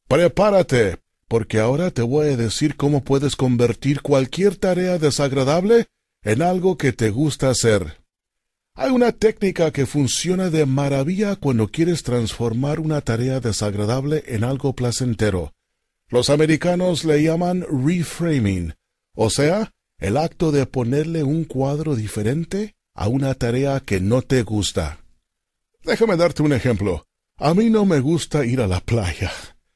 Prepárate, porque ahora te voy a decir cómo puedes convertir cualquier tarea desagradable en algo que te gusta hacer. Hay una técnica que funciona de maravilla cuando quieres transformar una tarea desagradable en algo placentero. Los americanos le llaman reframing, o sea, el acto de ponerle un cuadro diferente a una tarea que no te gusta. Déjame darte un ejemplo. A mí no me gusta ir a la playa.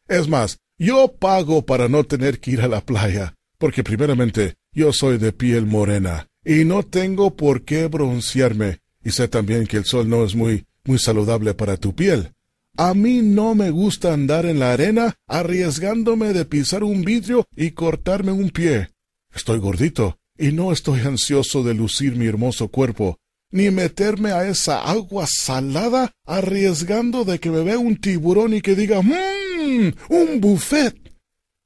Es más, yo pago para no tener que ir a la playa, porque primeramente yo soy de piel morena y no tengo por qué broncearme y sé también que el sol no es muy, muy saludable para tu piel. A mí no me gusta andar en la arena arriesgándome de pisar un vidrio y cortarme un pie. Estoy gordito y no estoy ansioso de lucir mi hermoso cuerpo, ni meterme a esa agua salada arriesgando de que me vea un tiburón y que diga mmm, un buffet.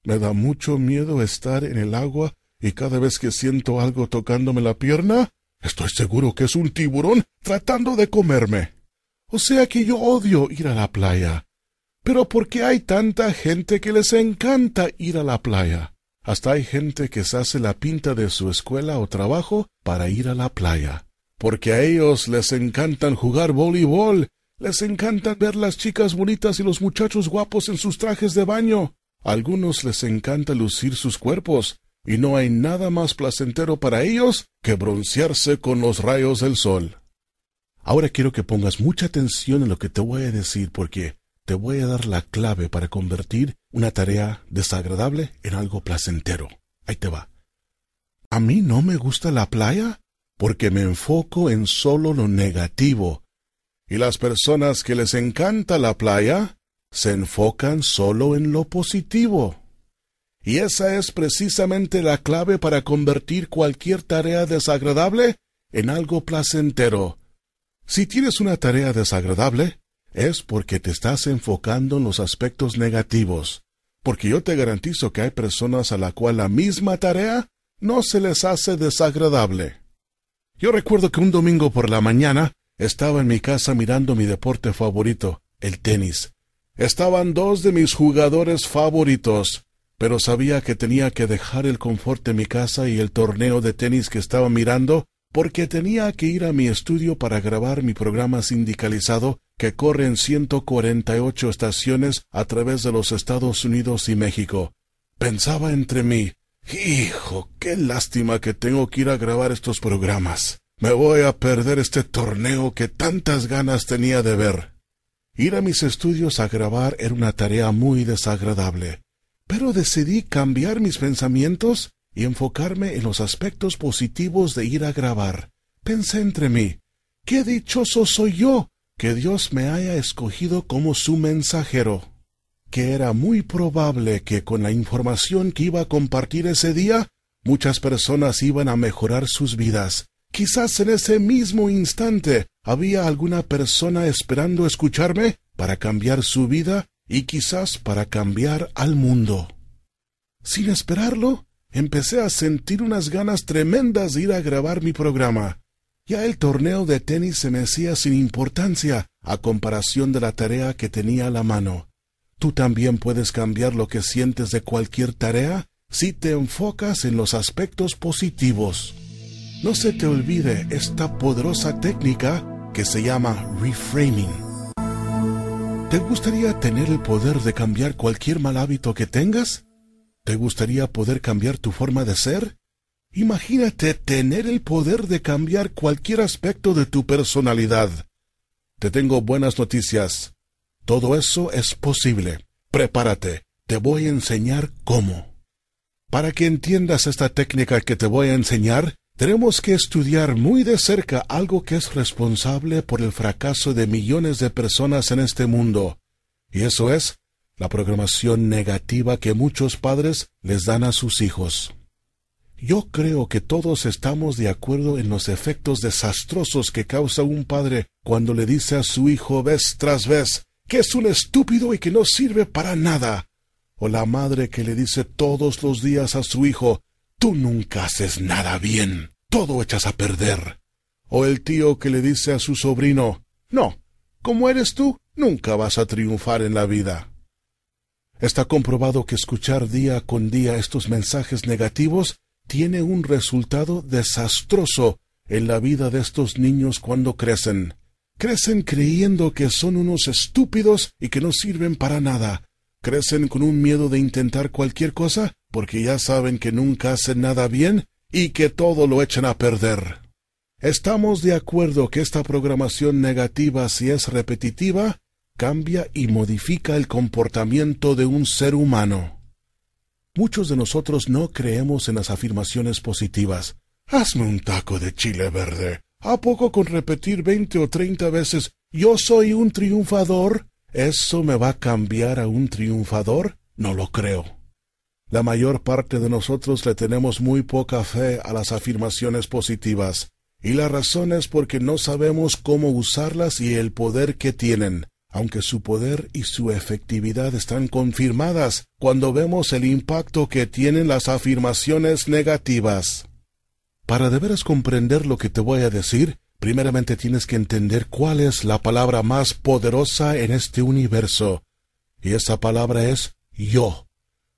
Me da mucho miedo estar en el agua y cada vez que siento algo tocándome la pierna, Estoy seguro que es un tiburón tratando de comerme. O sea que yo odio ir a la playa. Pero ¿por qué hay tanta gente que les encanta ir a la playa? Hasta hay gente que se hace la pinta de su escuela o trabajo para ir a la playa. Porque a ellos les encantan jugar voleibol, les encantan ver las chicas bonitas y los muchachos guapos en sus trajes de baño. A algunos les encanta lucir sus cuerpos, y no hay nada más placentero para ellos que broncearse con los rayos del sol. Ahora quiero que pongas mucha atención en lo que te voy a decir porque te voy a dar la clave para convertir una tarea desagradable en algo placentero. Ahí te va. A mí no me gusta la playa porque me enfoco en solo lo negativo. Y las personas que les encanta la playa se enfocan solo en lo positivo. Y esa es precisamente la clave para convertir cualquier tarea desagradable en algo placentero. Si tienes una tarea desagradable, es porque te estás enfocando en los aspectos negativos, porque yo te garantizo que hay personas a la cual la misma tarea no se les hace desagradable. Yo recuerdo que un domingo por la mañana estaba en mi casa mirando mi deporte favorito, el tenis. Estaban dos de mis jugadores favoritos, pero sabía que tenía que dejar el confort de mi casa y el torneo de tenis que estaba mirando, porque tenía que ir a mi estudio para grabar mi programa sindicalizado que corre en 148 estaciones a través de los Estados Unidos y México. Pensaba entre mí, Hijo, qué lástima que tengo que ir a grabar estos programas. Me voy a perder este torneo que tantas ganas tenía de ver. Ir a mis estudios a grabar era una tarea muy desagradable. Pero decidí cambiar mis pensamientos y enfocarme en los aspectos positivos de ir a grabar. Pensé entre mí, qué dichoso soy yo que Dios me haya escogido como su mensajero, que era muy probable que con la información que iba a compartir ese día, muchas personas iban a mejorar sus vidas. Quizás en ese mismo instante había alguna persona esperando escucharme para cambiar su vida y quizás para cambiar al mundo. Sin esperarlo, empecé a sentir unas ganas tremendas de ir a grabar mi programa. Ya el torneo de tenis se me hacía sin importancia a comparación de la tarea que tenía a la mano. Tú también puedes cambiar lo que sientes de cualquier tarea si te enfocas en los aspectos positivos. No se te olvide esta poderosa técnica que se llama reframing. ¿Te gustaría tener el poder de cambiar cualquier mal hábito que tengas? ¿Te gustaría poder cambiar tu forma de ser? Imagínate tener el poder de cambiar cualquier aspecto de tu personalidad. Te tengo buenas noticias. Todo eso es posible. Prepárate. Te voy a enseñar cómo. Para que entiendas esta técnica que te voy a enseñar, tenemos que estudiar muy de cerca algo que es responsable por el fracaso de millones de personas en este mundo. Y eso es la programación negativa que muchos padres les dan a sus hijos. Yo creo que todos estamos de acuerdo en los efectos desastrosos que causa un padre cuando le dice a su hijo vez tras vez que es un estúpido y que no sirve para nada, o la madre que le dice todos los días a su hijo Tú nunca haces nada bien, todo echas a perder. O el tío que le dice a su sobrino No, como eres tú, nunca vas a triunfar en la vida. Está comprobado que escuchar día con día estos mensajes negativos tiene un resultado desastroso en la vida de estos niños cuando crecen. Crecen creyendo que son unos estúpidos y que no sirven para nada. Crecen con un miedo de intentar cualquier cosa porque ya saben que nunca hacen nada bien y que todo lo echan a perder. Estamos de acuerdo que esta programación negativa, si es repetitiva, cambia y modifica el comportamiento de un ser humano. Muchos de nosotros no creemos en las afirmaciones positivas. Hazme un taco de chile verde. ¿A poco con repetir veinte o treinta veces yo soy un triunfador? ¿Eso me va a cambiar a un triunfador? No lo creo. La mayor parte de nosotros le tenemos muy poca fe a las afirmaciones positivas, y la razón es porque no sabemos cómo usarlas y el poder que tienen aunque su poder y su efectividad están confirmadas cuando vemos el impacto que tienen las afirmaciones negativas. Para de veras comprender lo que te voy a decir, primeramente tienes que entender cuál es la palabra más poderosa en este universo. Y esa palabra es yo.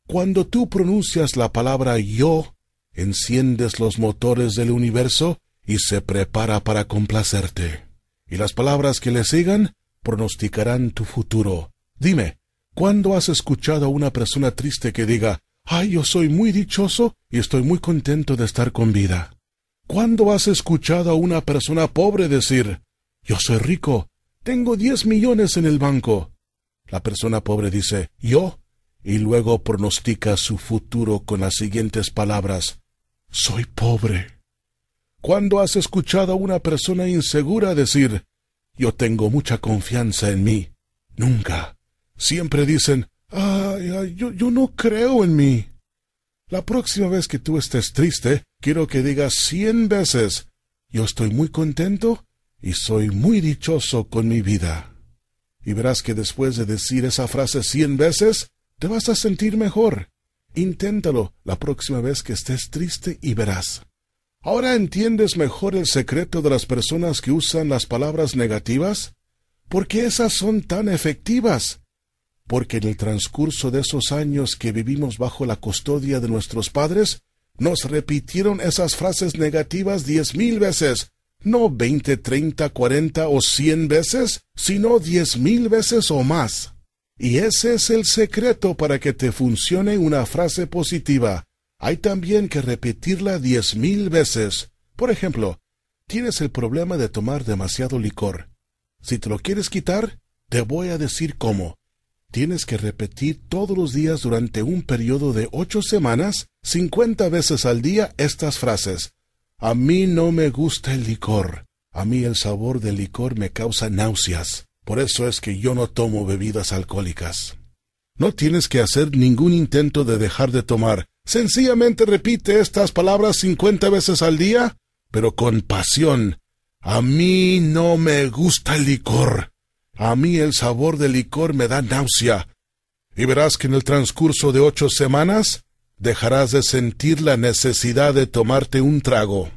Cuando tú pronuncias la palabra yo, enciendes los motores del universo y se prepara para complacerte. Y las palabras que le sigan pronosticarán tu futuro. Dime, ¿cuándo has escuchado a una persona triste que diga, ay, yo soy muy dichoso y estoy muy contento de estar con vida? ¿Cuándo has escuchado a una persona pobre decir, yo soy rico, tengo diez millones en el banco? La persona pobre dice, yo, y luego pronostica su futuro con las siguientes palabras, soy pobre. ¿Cuándo has escuchado a una persona insegura decir, yo tengo mucha confianza en mí. Nunca. Siempre dicen, ay, yo, yo no creo en mí. La próxima vez que tú estés triste, quiero que digas cien veces, yo estoy muy contento y soy muy dichoso con mi vida. Y verás que después de decir esa frase cien veces, te vas a sentir mejor. Inténtalo la próxima vez que estés triste y verás. ¿Ahora entiendes mejor el secreto de las personas que usan las palabras negativas? ¿Por qué esas son tan efectivas? Porque en el transcurso de esos años que vivimos bajo la custodia de nuestros padres, nos repitieron esas frases negativas diez mil veces, no veinte, treinta, cuarenta o cien veces, sino diez mil veces o más. Y ese es el secreto para que te funcione una frase positiva hay también que repetirla diez mil veces. Por ejemplo, tienes el problema de tomar demasiado licor. Si te lo quieres quitar, te voy a decir cómo. Tienes que repetir todos los días durante un periodo de ocho semanas, cincuenta veces al día, estas frases. A mí no me gusta el licor. A mí el sabor del licor me causa náuseas. Por eso es que yo no tomo bebidas alcohólicas. No tienes que hacer ningún intento de dejar de tomar. Sencillamente repite estas palabras cincuenta veces al día, pero con pasión. A mí no me gusta el licor. A mí el sabor del licor me da náusea. Y verás que en el transcurso de ocho semanas dejarás de sentir la necesidad de tomarte un trago.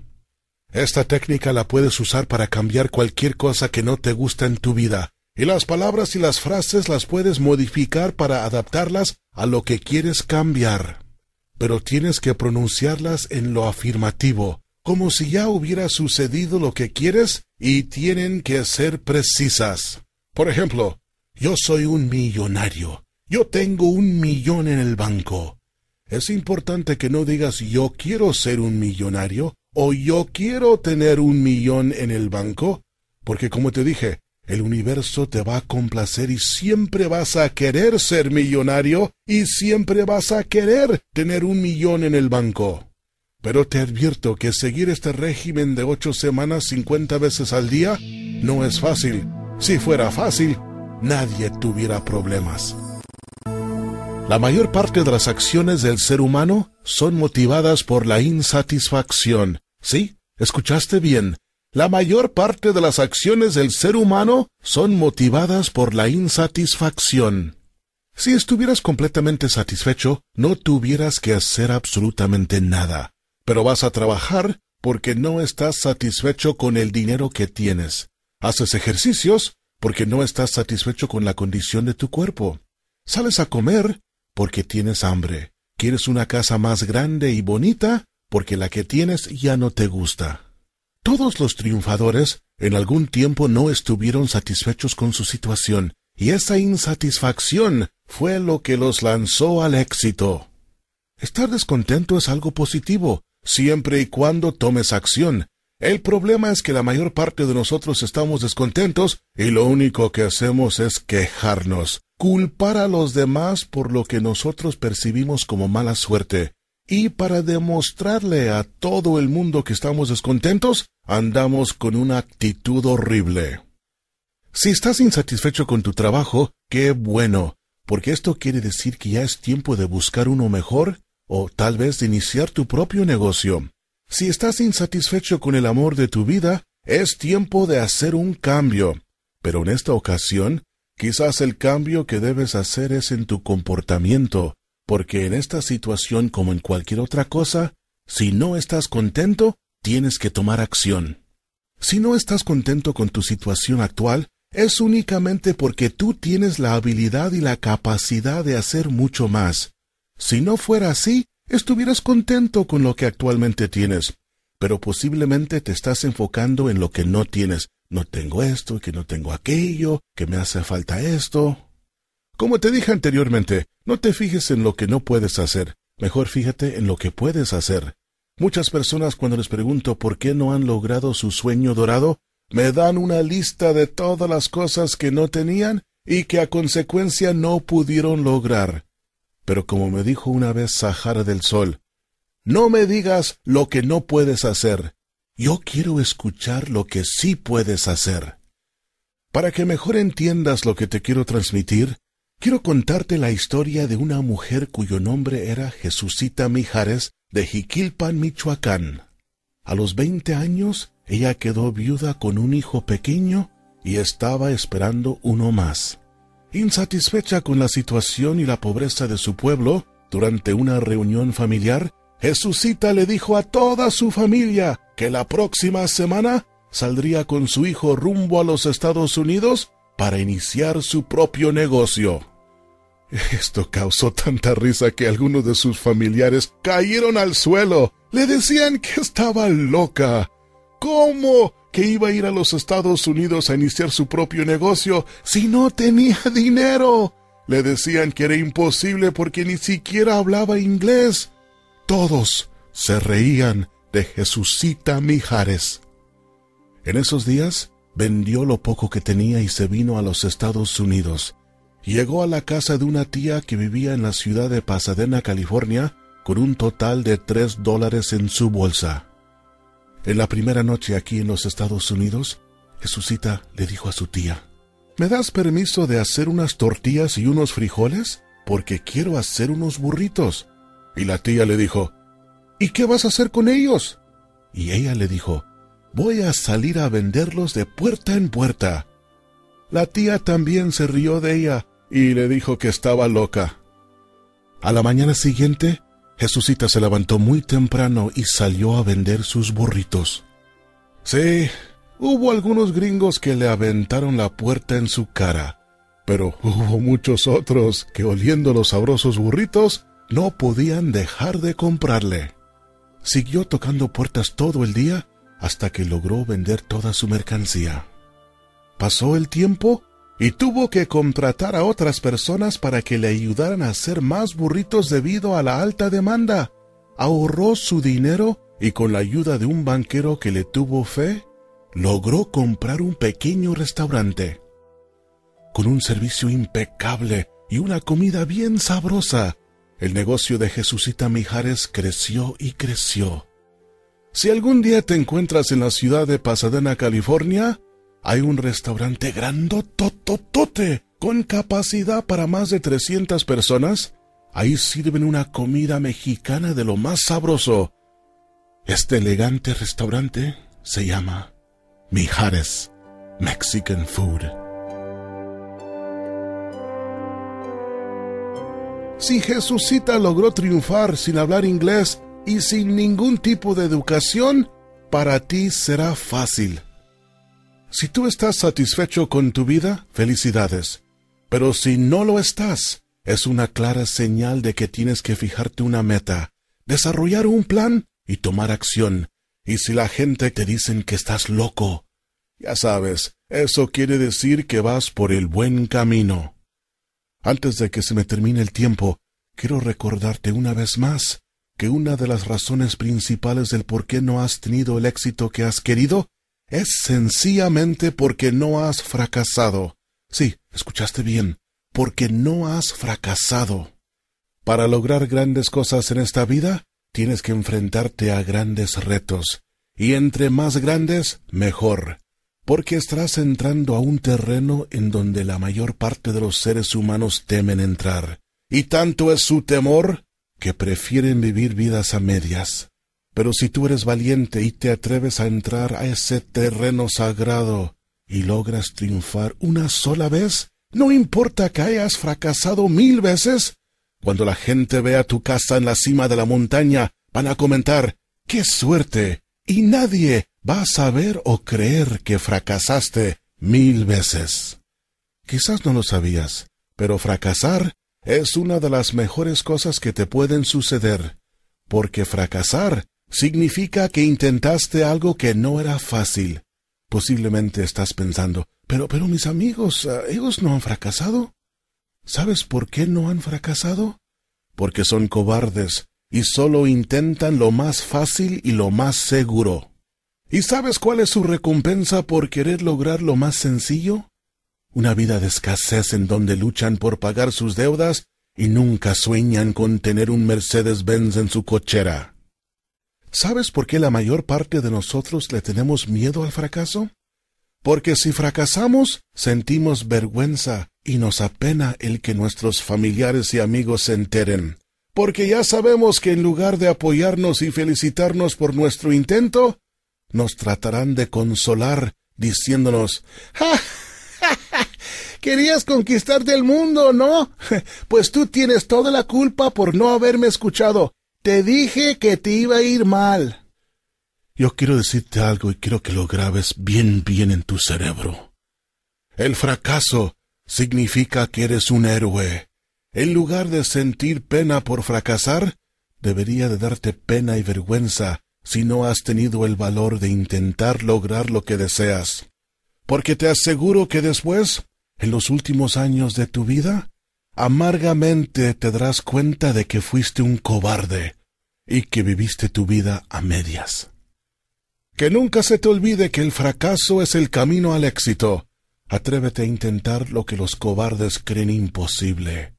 Esta técnica la puedes usar para cambiar cualquier cosa que no te gusta en tu vida, y las palabras y las frases las puedes modificar para adaptarlas a lo que quieres cambiar. Pero tienes que pronunciarlas en lo afirmativo, como si ya hubiera sucedido lo que quieres, y tienen que ser precisas. Por ejemplo, yo soy un millonario. Yo tengo un millón en el banco. Es importante que no digas yo quiero ser un millonario, o yo quiero tener un millón en el banco, porque como te dije, el universo te va a complacer y siempre vas a querer ser millonario y siempre vas a querer tener un millón en el banco. Pero te advierto que seguir este régimen de ocho semanas cincuenta veces al día no es fácil. Si fuera fácil, nadie tuviera problemas. La mayor parte de las acciones del ser humano son motivadas por la insatisfacción, Sí, escuchaste bien. La mayor parte de las acciones del ser humano son motivadas por la insatisfacción. Si estuvieras completamente satisfecho, no tuvieras que hacer absolutamente nada. Pero vas a trabajar porque no estás satisfecho con el dinero que tienes. Haces ejercicios porque no estás satisfecho con la condición de tu cuerpo. Sales a comer porque tienes hambre. ¿Quieres una casa más grande y bonita? porque la que tienes ya no te gusta. Todos los triunfadores en algún tiempo no estuvieron satisfechos con su situación, y esa insatisfacción fue lo que los lanzó al éxito. Estar descontento es algo positivo, siempre y cuando tomes acción. El problema es que la mayor parte de nosotros estamos descontentos y lo único que hacemos es quejarnos, culpar a los demás por lo que nosotros percibimos como mala suerte, y para demostrarle a todo el mundo que estamos descontentos, andamos con una actitud horrible. Si estás insatisfecho con tu trabajo, qué bueno, porque esto quiere decir que ya es tiempo de buscar uno mejor o tal vez de iniciar tu propio negocio. Si estás insatisfecho con el amor de tu vida, es tiempo de hacer un cambio. Pero en esta ocasión, quizás el cambio que debes hacer es en tu comportamiento, porque en esta situación como en cualquier otra cosa, si no estás contento, tienes que tomar acción. Si no estás contento con tu situación actual, es únicamente porque tú tienes la habilidad y la capacidad de hacer mucho más. Si no fuera así, estuvieras contento con lo que actualmente tienes, pero posiblemente te estás enfocando en lo que no tienes. No tengo esto, que no tengo aquello, que me hace falta esto. Como te dije anteriormente, no te fijes en lo que no puedes hacer, mejor fíjate en lo que puedes hacer. Muchas personas cuando les pregunto por qué no han logrado su sueño dorado, me dan una lista de todas las cosas que no tenían y que a consecuencia no pudieron lograr. Pero como me dijo una vez Sahara del Sol, no me digas lo que no puedes hacer. Yo quiero escuchar lo que sí puedes hacer. Para que mejor entiendas lo que te quiero transmitir, Quiero contarte la historia de una mujer cuyo nombre era Jesucita Mijares de Jiquilpan, Michoacán. A los veinte años, ella quedó viuda con un hijo pequeño y estaba esperando uno más. Insatisfecha con la situación y la pobreza de su pueblo, durante una reunión familiar, Jesucita le dijo a toda su familia que la próxima semana saldría con su hijo rumbo a los Estados Unidos para iniciar su propio negocio. Esto causó tanta risa que algunos de sus familiares cayeron al suelo. Le decían que estaba loca. ¿Cómo? Que iba a ir a los Estados Unidos a iniciar su propio negocio si no tenía (laughs) dinero? Le decían que era imposible porque ni siquiera hablaba inglés. Todos se reían de Jesucita Mijares. En esos días, vendió lo poco que tenía y se vino a los Estados Unidos. Llegó a la casa de una tía que vivía en la ciudad de Pasadena, California, con un total de tres dólares en su bolsa. En la primera noche aquí en los Estados Unidos, Jesucita le dijo a su tía, ¿Me das permiso de hacer unas tortillas y unos frijoles? Porque quiero hacer unos burritos. Y la tía le dijo, ¿Y qué vas a hacer con ellos? Y ella le dijo, Voy a salir a venderlos de puerta en puerta. La tía también se rió de ella y le dijo que estaba loca. A la mañana siguiente, Jesucita se levantó muy temprano y salió a vender sus burritos. Sí, hubo algunos gringos que le aventaron la puerta en su cara, pero (laughs) hubo muchos otros que oliendo los sabrosos burritos no podían dejar de comprarle. Siguió tocando puertas todo el día hasta que logró vender toda su mercancía. Pasó el tiempo y tuvo que contratar a otras personas para que le ayudaran a hacer más burritos debido a la alta demanda. Ahorró su dinero y con la ayuda de un banquero que le tuvo fe, logró comprar un pequeño restaurante. Con un servicio impecable y una comida bien sabrosa, el negocio de Jesucita Mijares creció y creció. Si algún día te encuentras en la ciudad de Pasadena, California, hay un restaurante grandotototote con capacidad para más de 300 personas. Ahí sirven una comida mexicana de lo más sabroso. Este elegante restaurante se llama Mijares Mexican Food. Si Jesucita logró triunfar sin hablar inglés y sin ningún tipo de educación, para ti será fácil. Si tú estás satisfecho con tu vida, felicidades. Pero si no lo estás, es una clara señal de que tienes que fijarte una meta, desarrollar un plan y tomar acción. Y si la gente te dicen que estás loco, ya sabes, eso quiere decir que vas por el buen camino. Antes de que se me termine el tiempo, quiero recordarte una vez más que una de las razones principales del por qué no has tenido el éxito que has querido es sencillamente porque no has fracasado. Sí, escuchaste bien, porque no has fracasado. Para lograr grandes cosas en esta vida, tienes que enfrentarte a grandes retos, y entre más grandes, mejor porque estarás entrando a un terreno en donde la mayor parte de los seres humanos temen entrar, y tanto es su temor que prefieren vivir vidas a medias. Pero si tú eres valiente y te atreves a entrar a ese terreno sagrado y logras triunfar una sola vez, no importa que hayas fracasado mil veces, cuando la gente vea tu casa en la cima de la montaña, van a comentar ¡Qué suerte! Y nadie va a saber o creer que fracasaste mil veces. Quizás no lo sabías, pero fracasar es una de las mejores cosas que te pueden suceder, porque fracasar significa que intentaste algo que no era fácil. Posiblemente estás pensando, pero, pero mis amigos, ah, ellos no han fracasado. ¿Sabes por qué no han fracasado? Porque son cobardes y solo intentan lo más fácil y lo más seguro. ¿Y sabes cuál es su recompensa por querer lograr lo más sencillo? Una vida de escasez en donde luchan por pagar sus deudas y nunca sueñan con tener un Mercedes-Benz en su cochera. ¿Sabes por qué la mayor parte de nosotros le tenemos miedo al fracaso? Porque si fracasamos, sentimos vergüenza y nos apena el que nuestros familiares y amigos se enteren. Porque ya sabemos que en lugar de apoyarnos y felicitarnos por nuestro intento, nos tratarán de consolar diciéndonos ¡Ja, Querías conquistarte el mundo, ¿no? (laughs) Pues tú tienes toda la culpa por no haberme escuchado. Te dije que te iba a ir mal. Yo quiero decirte algo y quiero que lo grabes bien bien en tu cerebro. El fracaso significa que eres un héroe. En lugar de sentir pena por fracasar, debería de darte pena y vergüenza si no has tenido el valor de intentar lograr lo que deseas. Porque te aseguro que después, en los últimos años de tu vida, amargamente te darás cuenta de que fuiste un cobarde y que viviste tu vida a medias. Que nunca se te olvide que el fracaso es el camino al éxito. Atrévete a intentar lo que los cobardes creen imposible.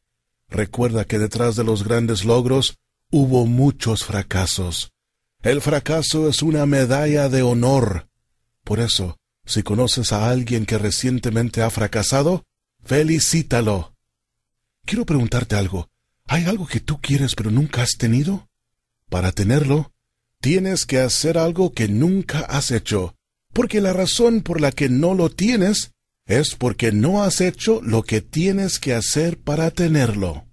Recuerda que detrás de los grandes logros hubo muchos fracasos el fracaso es una medalla de honor. Por eso, si conoces a alguien que recientemente ha fracasado, felicítalo. Quiero preguntarte algo. ¿Hay algo que tú quieres pero nunca has tenido? Para tenerlo, tienes que hacer algo que nunca has hecho, porque la razón por la que no lo tienes es porque no has hecho lo que tienes que hacer para tenerlo.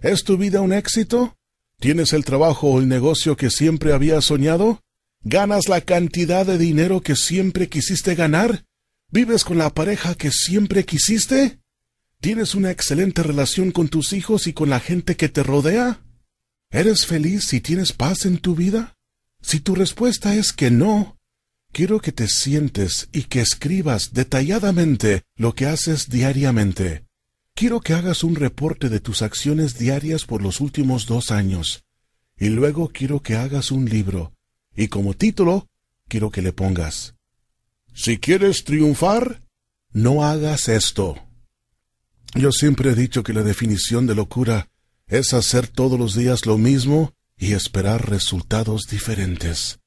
¿Es tu vida un éxito? ¿Tienes el trabajo o el negocio que siempre habías soñado? ¿Ganas la cantidad de dinero que siempre quisiste ganar? ¿Vives con la pareja que siempre quisiste? ¿Tienes una excelente relación con tus hijos y con la gente que te rodea? ¿Eres feliz y tienes paz en tu vida? Si tu respuesta es que no, quiero que te sientes y que escribas detalladamente lo que haces diariamente. Quiero que hagas un reporte de tus acciones diarias por los últimos dos años. Y luego quiero que hagas un libro. Y como título, quiero que le pongas. Si quieres triunfar, no hagas esto. Yo siempre he dicho que la definición de locura es hacer todos los días lo mismo y esperar resultados diferentes.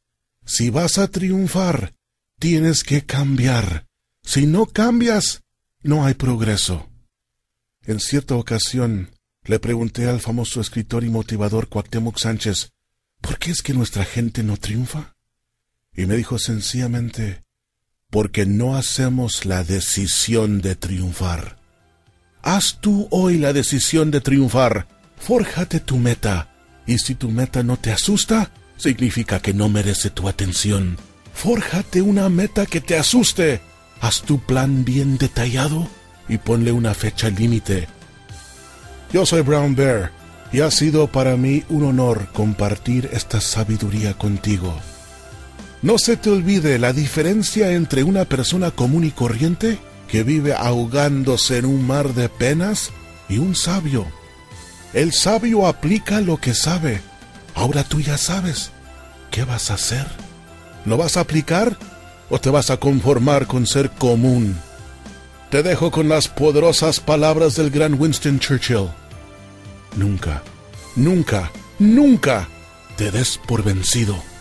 Si vas a triunfar, tienes que cambiar. Si no cambias, no hay progreso. En cierta ocasión le pregunté al famoso escritor y motivador Cuauhtémoc Sánchez, ¿por qué es que nuestra gente no triunfa? Y me dijo sencillamente, porque no hacemos la decisión de triunfar. Haz tú hoy la decisión de triunfar. Fórjate tu meta. Y si tu meta no te asusta, significa que no merece tu atención. Fórjate una meta que te asuste. Haz tu plan bien detallado y ponle una fecha límite. Yo soy Brown Bear y ha sido para mí un honor compartir esta sabiduría contigo. No se te olvide la diferencia entre una persona común y corriente que vive ahogándose en un mar de penas y un sabio. El sabio aplica lo que sabe. Ahora tú ya sabes. ¿Qué vas a hacer? ¿Lo vas a aplicar o te vas a conformar con ser común? Te dejo con las poderosas palabras del gran Winston Churchill. Nunca, nunca, nunca te des por vencido.